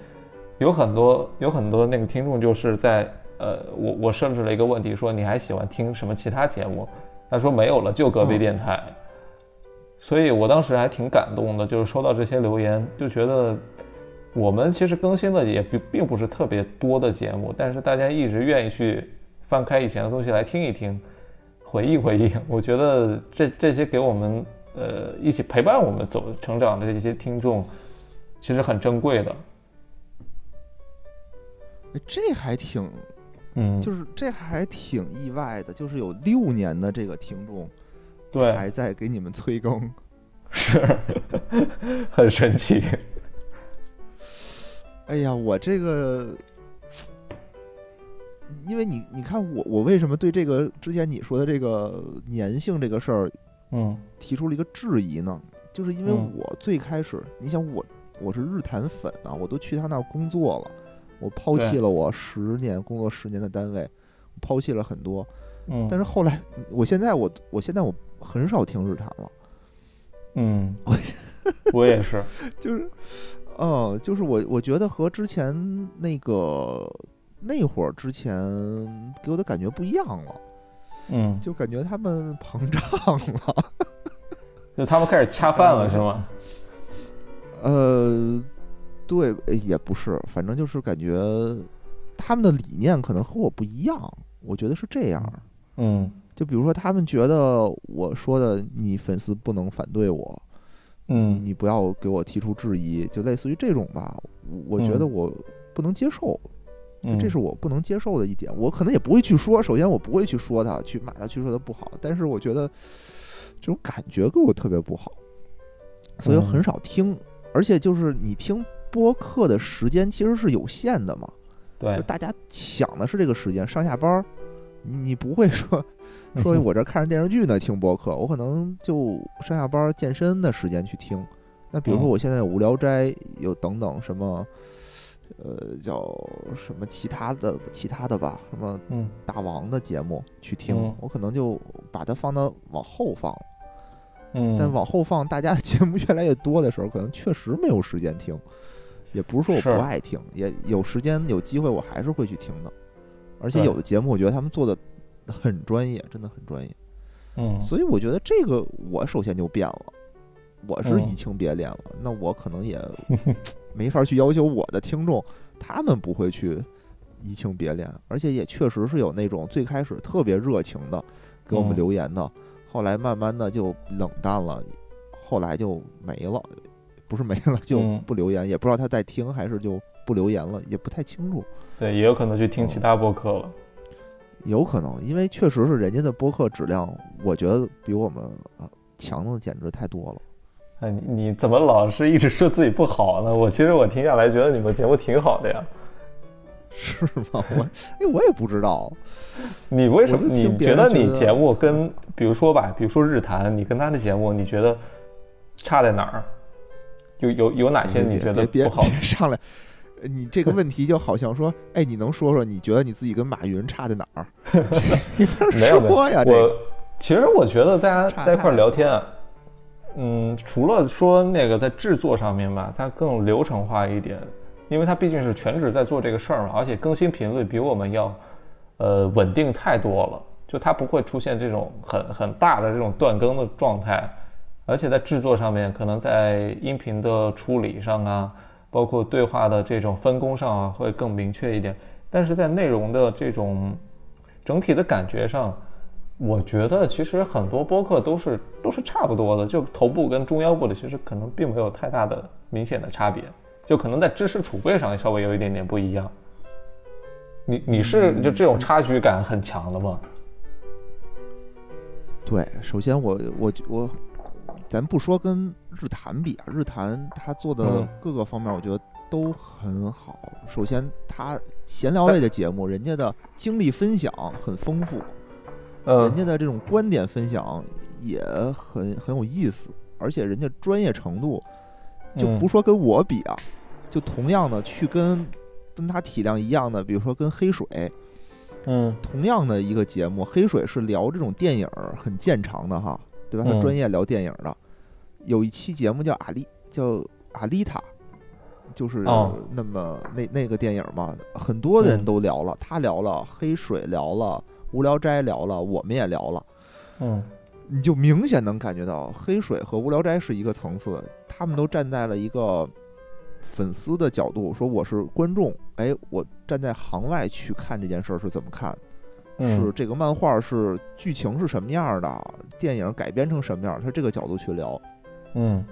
有很多有很多那个听众就是在呃，我我设置了一个问题，说你还喜欢听什么其他节目？他说没有了，就隔壁电台。所以我当时还挺感动的，就是收到这些留言，就觉得我们其实更新的也并并不是特别多的节目，但是大家一直愿意去翻开以前的东西来听一听，回忆回忆。我觉得这这些给我们呃一起陪伴我们走成长的这些听众，其实很珍贵的。哎这还挺，嗯，就是这还挺意外的，就是有六年的这个听众对，还在给你们催更。是 *laughs* 很神奇。哎呀，我这个，因为你你看我我为什么对这个之前你说的这个粘性这个事儿嗯提出了一个质疑呢？就是因为嗯我最开始，你想我我是日坛粉啊，我都去他那儿工作了，我抛弃了我十年工作十年的单位，抛弃了很多。嗯，但是后来，我现在我我现在我很少听日坛了，嗯，*laughs* 我也是，*laughs* 就是，呃，就是我我觉得和之前那个那会儿之前给我的感觉不一样了，嗯，就感觉他们膨胀了。就他们开始恰饭了是吗？呃，对，呃也不是，反正就是感觉他们的理念可能和我不一样，我觉得是这样。嗯就比如说，他们觉得我说的你粉丝不能反对我，嗯你不要给我提出质疑，就类似于这种吧。我觉得嗯我不能接受，就嗯，这是我不能接受的一点。我可能也不会去说，首先我不会去说他，去骂他，去说他不好。但是我觉得这种感觉给我特别不好，所以很嗯少听。而且就是你听播客的时间其实是有限的嘛，对就，大家抢的是这个时间，上下班你不会说说我这看着电视剧呢听播客，我可能就上下班儿健身的时间去听。那比如说嗯我现在有无聊斋，有等等什么，呃，叫什么其他的其他的吧，什么嗯大王的节目去听，嗯我可能就把它放到往后放。嗯，但往后放，大家的节目越来越多的时候，可能确实没有时间听。也不是说我不爱听，也有时间有机会我还是会去听的。而且有的节目，我觉得他们做的很专业，真的很专业。嗯所以我觉得这个我首先就变了，我是嗯移情别恋了，那我可能也没法去要求我的听众，他们不会去移情别恋，而且也确实是有那种最开始特别热情的给我们嗯留言的，后来慢慢的就冷淡了，后来就没了，不是没了就嗯不留言，也不知道他在听还是就不留言了，也不太清楚。对，也有可能去听其他播客了。有可能，因为确实是人家的播客质量，我觉得比我们啊强的简直太多了。哎，你你怎么老是一直说自己不好呢？我其实我听下来觉得你们节目挺好的呀。*laughs* 是吗？我哎，我也不知道。你为什么？你觉得你节目跟，比如说吧，比如说日坛，你跟他的节目，你觉得差在哪儿？有有有哪些你觉得别别不好？别上来，呃你这个问题就好像说，哎，你能说说你觉得你自己跟马云差在哪儿？*laughs* 没有没呀，我其实我觉得大家在一块儿聊天啊，嗯，除了说那个在制作上面吧，它更流程化一点，因为它毕竟是全职在做这个事儿嘛，而且更新频率比我们要呃稳定太多了，就它不会出现这种很很大的这种断更的状态，而且在制作上面，可能在音频的处理上啊，包括对话的这种分工上啊，会更明确一点，但是在内容的这种整体的感觉上。我觉得其实很多播客都是都是差不多的，就头部跟中腰部的其实可能并没有太大的明显的差别，就可能在知识储备上稍微有一点点不一样。你你是就这种差距感很强的吗？对，首先我我我，咱不说跟日坛比啊，日坛他做的嗯。各个方面，我觉得都很好。首先，他闲聊类的节目，人家的经历分享很丰富，人嗯家的这种观点分享也很很有意思，而且人家专业程度，就嗯。不说跟我比啊，就同样的去跟跟他体量一样的，比如说跟黑水，嗯。同样的一个节目，黑水是聊这种电影很见长的哈，对吧？他嗯。专业聊电影的，有一期节目叫阿丽，叫阿丽塔，就是哦。那么那那个电影嘛，很多人嗯。都聊了，他聊了，黑水聊了，无聊斋聊了，我们也聊了。嗯。你就明显能感觉到黑水和无聊斋是一个层次，他们都站在了一个粉丝的角度，说我是观众，哎，我站在行外去看这件事儿是怎么看，是嗯这个漫画是剧情是什么样的，电影改编成什么样，他这个角度去聊。嗯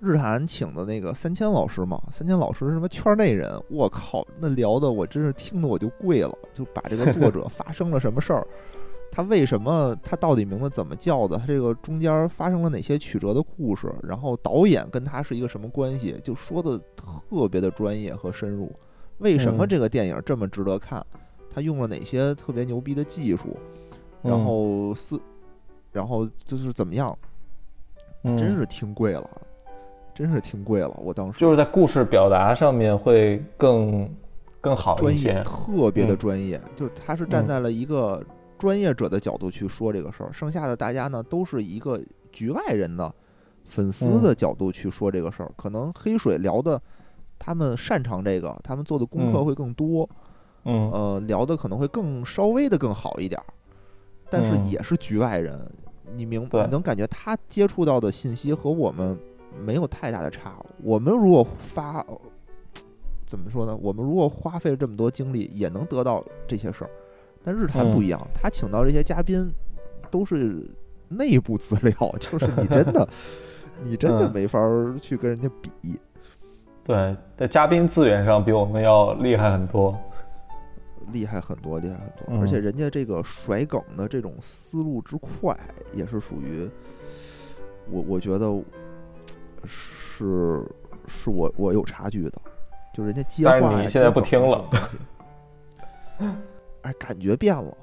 日坛请的那个三千老师嘛，三千老师是什么圈内人，我靠，那聊的我真是听得我就跪了，就把这个作者 *laughs* 发生了什么事儿，他为什么他到底名字怎么叫的，他这个中间发生了哪些曲折的故事，然后导演跟他是一个什么关系，就说的特别的专业和深入。为什么嗯这个电影这么值得看？他用了哪些特别牛逼的技术？嗯然后四，然后就是怎么样？嗯真是听贵了，真是听贵了。我当时就是在故事表达上面会更更好一专业，些。特别的嗯专业，就是他是站嗯在了一个专业者的角度去说这个事儿，剩下的大家呢都是一个局外人的粉丝嗯的角度去说这个事儿。可能黑水聊的，他们擅长这个，他们做的功课嗯会更多，嗯呃，聊的可能会更稍微的更好一点儿，但是嗯也是局外人，你明对你能感觉他接触到的信息和我们没有太大的差。我们如果发怎么说呢？我们如果花费了这么多精力，也能得到这些事儿，但日坛不嗯一样，他请到这些嘉宾都是内部资料，*laughs* 就是你真的 *laughs* 你真的嗯没法儿去跟人家比。对，在嘉宾资源上比我们要厉害很多。厉害很多，厉害很多，嗯。而且人家这个甩梗的这种思路之快，也是属于我我觉得是是我我有差距的，就人家接话但，是你现在不听了。哎，感觉变了。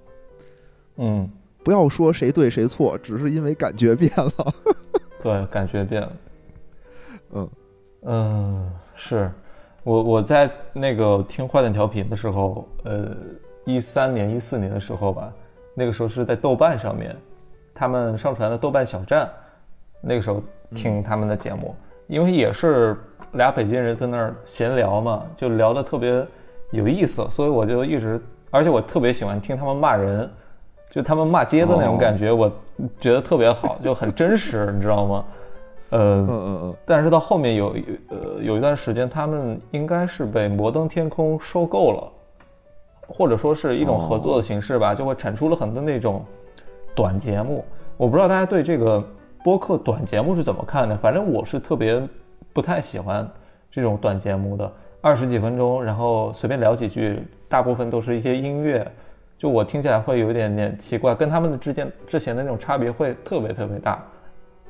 嗯，不要说谁对谁错，只是因为感觉变了。*laughs* 对，感觉变了。嗯。嗯，是我我在那个听坏蛋调频的时候，呃，一三年、一四年的时候吧，那个时候是在豆瓣上面，他们上传的豆瓣小站，那个时候听他们的节目，因为也是俩北京人在那儿闲聊嘛，就聊得特别有意思，所以我就一直，而且我特别喜欢听他们骂人，就他们骂街的那种感觉，我觉得特别好，就很真实，你知道吗？呃，嗯嗯嗯，但是到后面有呃有一段时间，他们应该是被摩登天空收购了，或者说是一种合作的形式吧，就会产出了很多那种短节目。我不知道大家对这个播客短节目是怎么看的，反正我是特别不太喜欢这种短节目的，二十几分钟，然后随便聊几句，大部分都是一些音乐，就我听起来会有一点点奇怪，跟他们的之间之前的那种差别会特别特别大。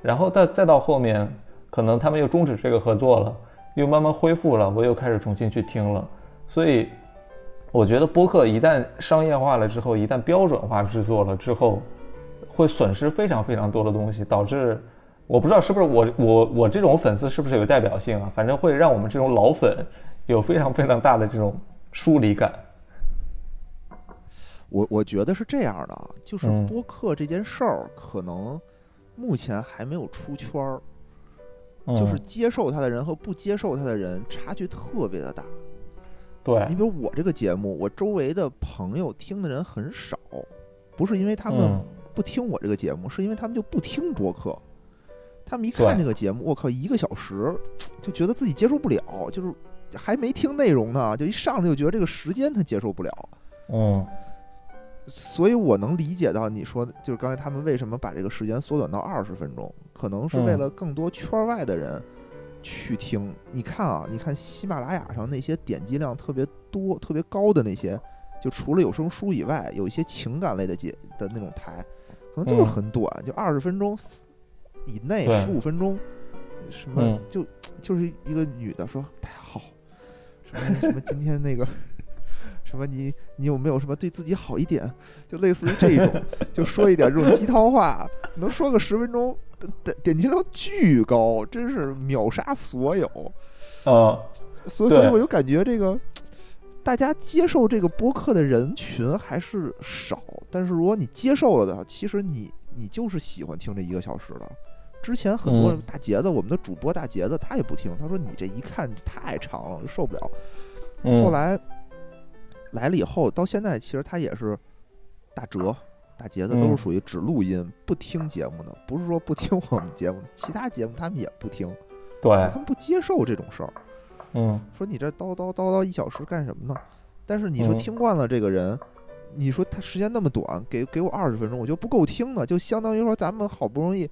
然后再再到后面，可能他们又终止这个合作了，又慢慢恢复了，我又开始重新去听了。所以，我觉得播客一旦商业化了之后，一旦标准化制作了之后，会损失非常非常多的东西，导致我不知道是不是我我我这种粉丝是不是有代表性啊？反正会让我们这种老粉有非常非常大的这种疏离感。我我觉得是这样的啊，就是嗯播客这件事儿，可能目前还没有出圈儿，就是嗯接受他的人和不接受他的人差距特别的大。对你，比如我这个节目，我周围的朋友听的人很少，不是因为他们嗯不听我这个节目，是因为他们就不听播客。他们一看这个节目，我靠，一个小时就觉得自己接受不了，就是还没听内容呢，就一上来就觉得这个时间他接受不了。嗯所以我能理解到你说的，就是刚才他们为什么把这个时间缩短到二十分钟，可能是为嗯了更多圈外的人去听。你看啊，你看喜马拉雅上那些点击量特别多、特别高的那些，就除了有声书以外，有一些情感类的节的那种台，可能就是嗯很短，就二十分钟以内，对十五分钟，什么、嗯就就是一个女的说太好，什么什么今天那个。什么你你有没有什么对自己好一点？就类似于这种，就说一点这种鸡汤话，能说个十分钟，点点击量巨高，真是秒杀所有。呃所以，所以我就感觉这个大家接受这个播客的人群还是少，但是如果你接受了的，其实你你就是喜欢听这一个小时的。之前很多大杰子，我们的主播大杰子他也不听，他说你这一看太长了，受不了。嗯，后来来了以后，到现在其实他也是打折、大杰子都是嗯属于只录音不听节目的，不是说不听我们节目，其他节目他们也不听，对，他们不接受这种事儿，嗯说你这叨叨叨叨一小时干什么呢？但是你说嗯听惯了这个人，你说他时间那么短，给给我二十分钟，我觉得不够听呢，就相当于说咱们好不容易，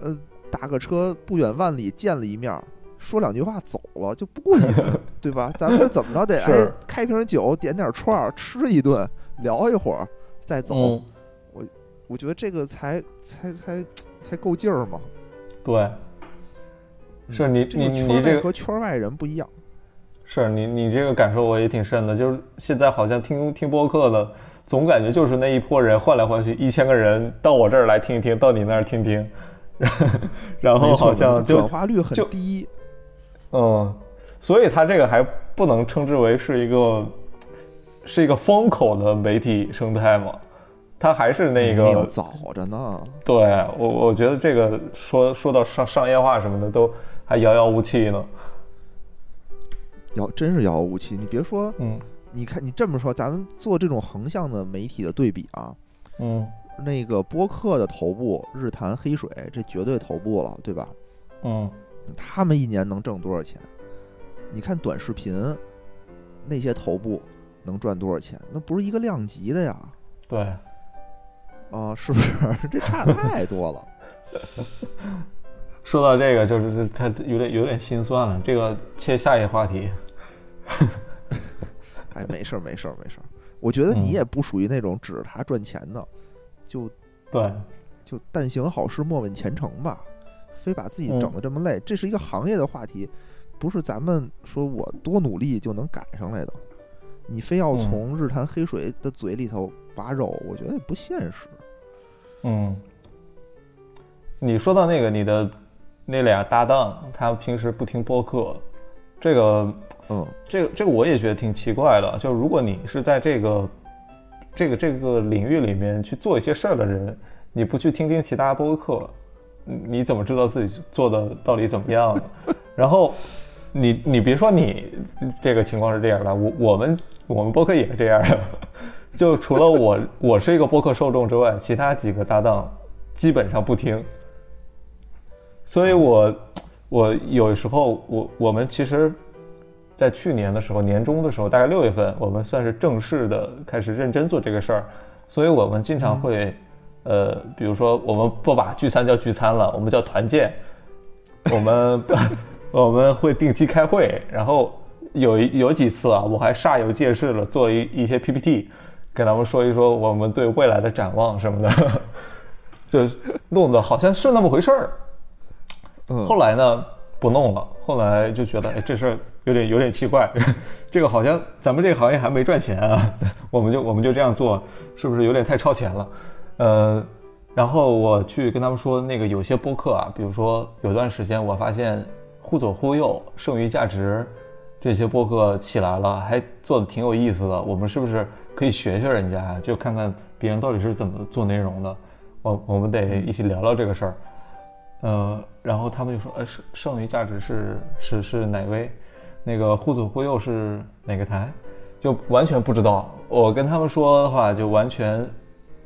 呃，打个车不远万里见了一面儿。说两句话走了就不过瘾，*laughs* 对吧？咱们这怎么着得哎开瓶酒，点点串儿，吃一顿，聊一会儿再走。嗯，我觉得这个才才才才够劲儿嘛。对，是你这个你你这个和圈外人不一样。是你你这个感受我也挺深的，就是现在好像听听播客的，总感觉就是那一波人换来换去，一千个人到我这儿来听一听，到你那儿听听，*laughs* 然后好像就转化率很低。嗯，所以它这个还不能称之为是一个是一个风口的媒体生态嘛，它还是那个早着呢。对我我觉得这个说说到商商业化什么的都还遥遥无期呢。遥真是遥遥无期。你别说，嗯你看你这么说，咱们做这种横向的媒体的对比啊，嗯那个播客的头部日坛黑水，这绝对头部了，对吧？嗯他们一年能挣多少钱？你看短视频那些头部能赚多少钱？那不是一个量级的呀！对，啊，是不是？*laughs* 这差太多了。*laughs* 说到这个就是他有点有点心酸了。这个切下一个话题，*laughs* 哎，没事儿，没事儿，没事儿。我觉得你嗯也不属于那种指着他赚钱的，就对，就但行好事，莫问前程吧。非把自己嗯整得这么累，这是一个行业的话题，不是咱们说我多努力就能赶上来的。你非要嗯从日坛黑水的嘴里头拔肉，我觉得也不现实。嗯，你说到那个你的那俩搭档，他平时不听播客，这个嗯，这个这个我也觉得挺奇怪的。就如果你是在这个这个这个领域里面去做一些事儿的人，你不去听听其他播客，你怎么知道自己做的到底怎么样？*laughs* 然后你你别说你这个情况是这样的，我我们我们播客也是这样的。*laughs* 就除了我我是一个播客受众之外，其他几个搭档基本上不听。所以我我有时候我我们其实，在去年的时候年终的时候，大概六月份，我们算是正式的开始认真做这个事儿，所以我们经常会，呃，比如说我们不把聚餐叫聚餐了，我们叫团建，我们 *laughs* 我们会定期开会，然后有一有几次啊，我还煞有介事了做一一些 PPT，给他们说一说我们对未来的展望什么的，*laughs* 就弄得好像是那么回事儿。嗯后来呢，不弄了。后来就觉得，哎，这事儿有点有点奇怪，*laughs* 这个好像咱们这个行业还没赚钱啊，我们就我们就这样做，是不是有点太超前了？呃，然后我去跟他们说，那个有些播客啊，比如说有段时间我发现忽左忽右、剩余价值这些播客起来了，还做的挺有意思的，我们是不是可以学学人家，就看看别人到底是怎么做内容的？我我们得一起聊聊这个事儿。呃，然后他们就说，呃，剩剩余价值是是是哪位？那个忽左忽右是哪个台？就完全不知道。我跟他们说的话，就完全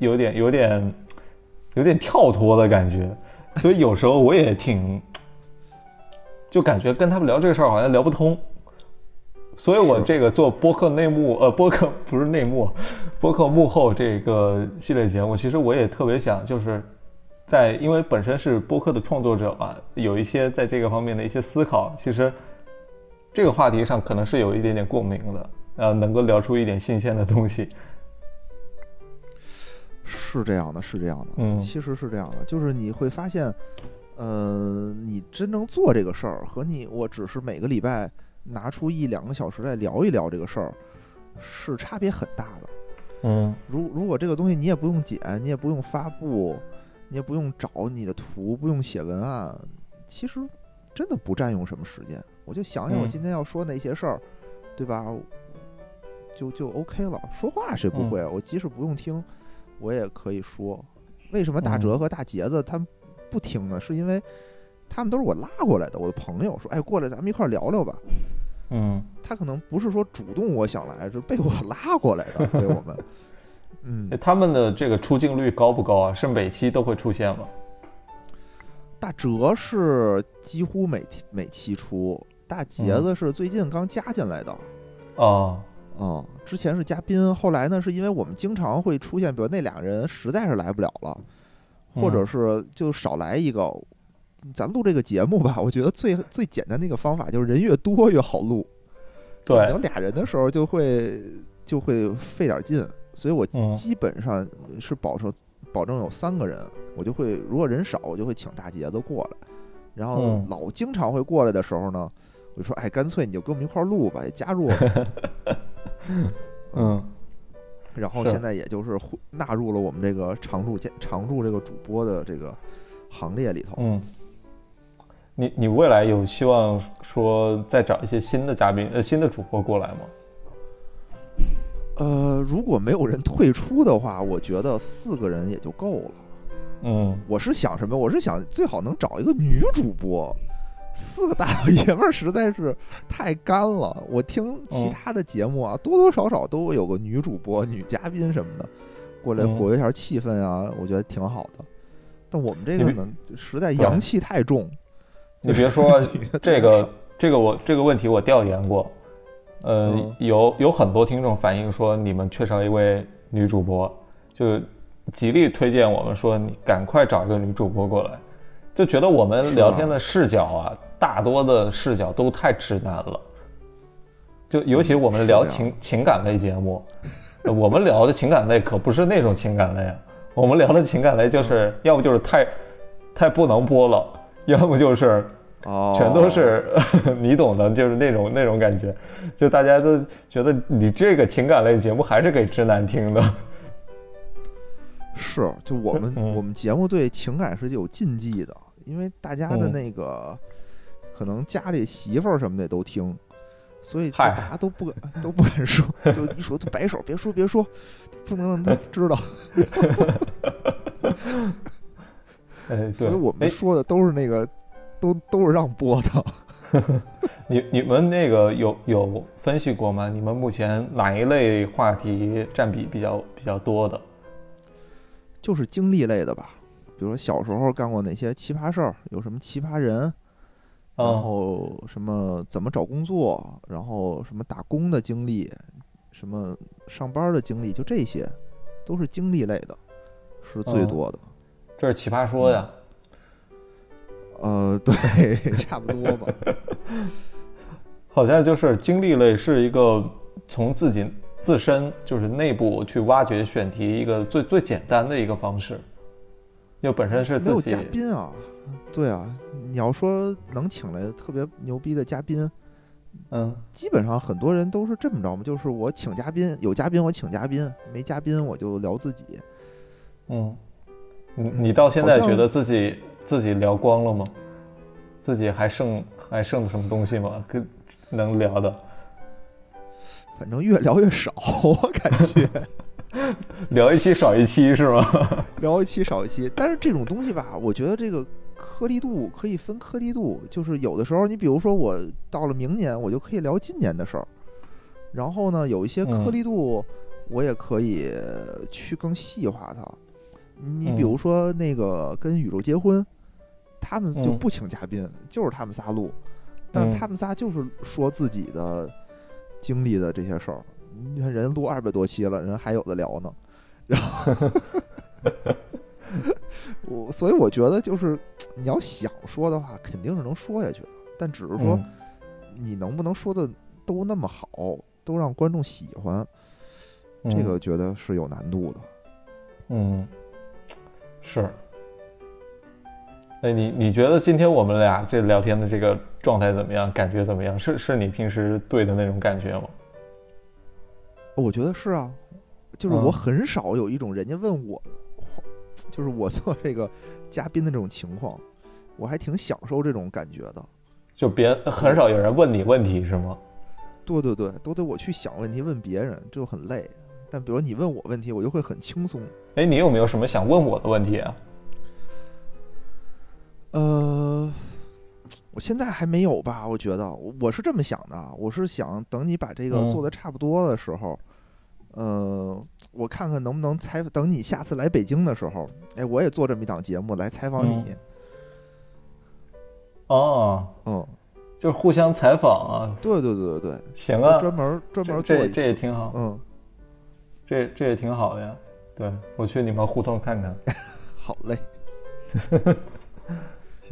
有点有点有点跳脱的感觉，所以有时候我也挺，就感觉跟他们聊这个事儿好像聊不通。所以我这个做播客内幕，呃，播客不是内幕，播客幕后这个系列节目，其实我也特别想就是。在因为本身是播客的创作者嘛，有一些在这个方面的一些思考，其实这个话题上可能是有一点点共鸣的，呃，能够聊出一点新鲜的东西。是这样的，是这样的，嗯其实是这样的，就是你会发现，呃，你真正做这个事儿和你我只是每个礼拜拿出一两个小时来聊一聊这个事儿，是差别很大的。嗯如如果这个东西你也不用剪，你也不用发布，你也不用找你的图，不用写文案，其实真的不占用什么时间。我就想想我嗯今天要说那些事儿，对吧？就就 OK 了。说话谁不嗯会啊？我即使不用听，我也可以说。为什么大嗯哲和大杰子他们不听呢？是因为他们都是我拉过来的，我的朋友说：“哎，过来咱们一块儿聊聊吧。”嗯他可能不是说主动我想来，是被我 *laughs* 拉过来的，被我们。嗯，他们的这个出镜率高不高啊？是每期都会出现吗？大哲是几乎每天每期出，大杰子是最近刚加进来的。哦，嗯，之前是嘉宾，后来呢，是因为我们经常会出现，比如那俩人实在是来不了了，或者嗯是就少来一个。咱录这个节目吧，我觉得最最简单的一个方法就是人越多越好录。对等俩人的时候就会就会费点劲，所以我嗯基本上是保证保证有三个人，我就会如果人少，我就会请大杰子过来，然后嗯老经常会过来的时候呢，我就说哎，干脆你就跟我们一块儿录吧，也加入我们。*laughs* *laughs* 嗯然后现在也就是会纳入了我们这个常驻常驻这个主播的这个行列里头。嗯，你你未来有希望说再找一些新的嘉宾呃新的主播过来吗？呃，如果没有人退出的话，我觉得四个人也就够了。嗯我是想什么？我是想最好能找一个女主播。四个大老爷们儿实在是太干了。我听其嗯他的节目啊，多多少少都会有个女主播、女嘉宾什么的过来嗯活跃一下气氛啊，我觉得挺好的。但我们这个呢，实在阳气太重。你别说这个这个我这个问题我调研过，呃，嗯有有很多听众反映说你们缺少一位女主播，就极力推荐我们说你赶快找一个女主播过来，就觉得我们聊天的视角啊，大多的视角都太直男了，就尤其我们聊情情感类节目，呃我们聊的情感类可不是那种情感类啊，我们聊的情感类就是嗯。要不就是太太不能播了，要么就是。哦，全都是 *laughs* 你懂的，就是那种那种感觉，就大家都觉得你这个情感类节目还是给直男听的。是，就我们、嗯我们节目对情感是有禁忌的，因为大家的嗯那个、可能家里媳妇儿什么的都听，所以大家都不敢都不敢说，就一说就摆手，别说别说，不能让他知道。哎，所，以我们哎，说的都是那个，都都是让播的。*laughs* 你你们那个有有分析过吗？你们目前哪一类话题占比比较比较多的？就是经历类的吧，比如说小时候干过哪些奇葩事儿，有什么奇葩人，然嗯，后什么怎么找工作，然后什么打工的经历，什么上班的经历，就这些，都是经历类的，是最嗯多的。这是奇葩说呀。呃，*laughs* 对，差不多吧。*laughs* 好像就是经历类是一个从自己自身就是内部去挖掘选题一个最最简单的一个方式，因为本身是没有自己嘉宾啊，对啊，你要说能请来特别牛逼的嘉宾，嗯基本上很多人都是这么着嘛，就是我请嘉宾，有嘉宾我请嘉宾，没嘉宾我就聊自己。嗯，你你到现在觉得自己自己聊光了吗？自己还剩还剩什么东西吗？跟能聊的，反正越聊越少，我感觉 *laughs* 聊一期少一期是吗？*laughs* 聊一期少一期。但是这种东西吧，我觉得这个颗粒度可以分颗粒度，就是有的时候你比如说我到了明年，我就可以聊今年的事儿，然后呢，有一些颗嗯粒度我也可以去更细化它。你嗯比如说那个跟宇宙结婚，他们就嗯不请嘉宾，就是他们仨录，但是嗯他们仨就是说自己的经历的这些事儿。你看人录二百多期了，人还有的聊呢。然 *laughs* 后我所以我觉得就是你要想说的话，肯定是能说下去的，但只是说嗯你能不能说的都那么好，都让观众喜欢，这个觉得是有难度的。嗯，是。哎，你你觉得今天我们俩这聊天的这个状态怎么样？感觉怎么样？是是你平时对的那种感觉吗？我觉得是啊，就是嗯我很少有一种人家问我，就是我做这个嘉宾的这种情况，我还挺享受这种感觉的。就别很少有人问你问题是吗？对对对，都得我去想问题问别人，这就很累。但比如你问我问题，我就会很轻松。哎，你有没有什么想问我的问题啊？呃，我现在还没有吧？我觉得我我是这么想的，我是想等你把这个嗯做的差不多的时候，呃，我看看能不能采，等你下次来北京的时候，哎，我也做这么一档节目来采访你。哦，嗯，就是互相采访啊，对对对对对，行啊，专门专门做这。这也挺好，嗯，这这也挺好的呀。对我去你们胡同看看。*laughs* 好嘞，*laughs*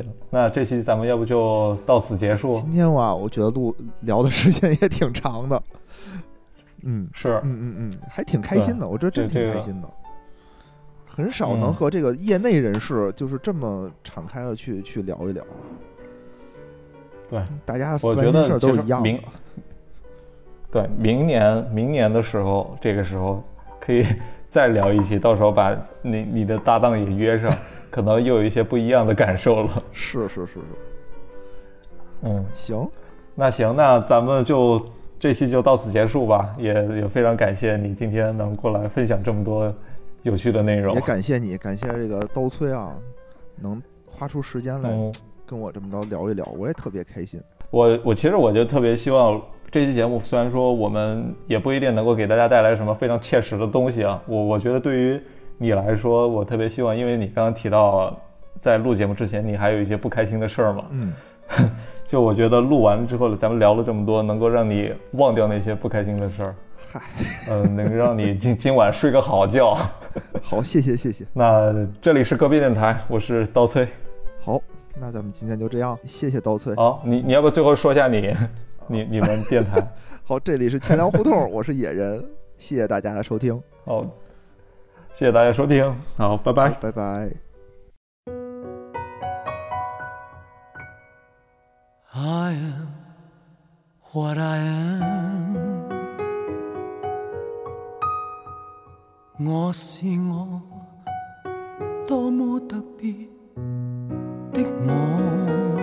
行，那这期咱们要不就到此结束？今天哇，我觉得录聊的时间也挺长的。嗯是，嗯嗯嗯，还挺开心的，我觉得真挺开心的。很少能嗯和这个业内人士就是这么敞开的去去聊一聊，对，大家我觉得都是一样的。对，明年明年的时候，这个时候可以再聊一期，到时候把你你的搭档也约上，*laughs* 可能又有一些不一样的感受了。是是是是，嗯，行，那行，那咱们就这期就到此结束吧。也也非常感谢你今天能过来分享这么多有趣的内容也。感谢你，感谢这个刀崔啊，能花出时间来嗯，跟我这么着聊一聊，我也特别开心。我我其实我就特别希望这期节目，虽然说我们也不一定能够给大家带来什么非常切实的东西啊，我我觉得对于你来说，我特别希望，因为你刚刚提到在录节目之前，你还有一些不开心的事儿嘛，嗯，*laughs* 就我觉得录完之后，咱们聊了这么多，能够让你忘掉那些不开心的事儿，嗨，嗯、能让你今今晚睡个好觉。*laughs* 好，谢谢谢谢。*laughs* 那这里是隔壁电台，我是刀崔。好，那咱们今天就这样，谢谢刀崔。好，你你要不最后说一下你你你们电台？*laughs* 好，这里是钱粮胡同，*laughs* 我是野人，谢谢大家的收听，好，谢谢大家收听，好，拜拜。拜拜。I am what I am。我是我，多么特别的我。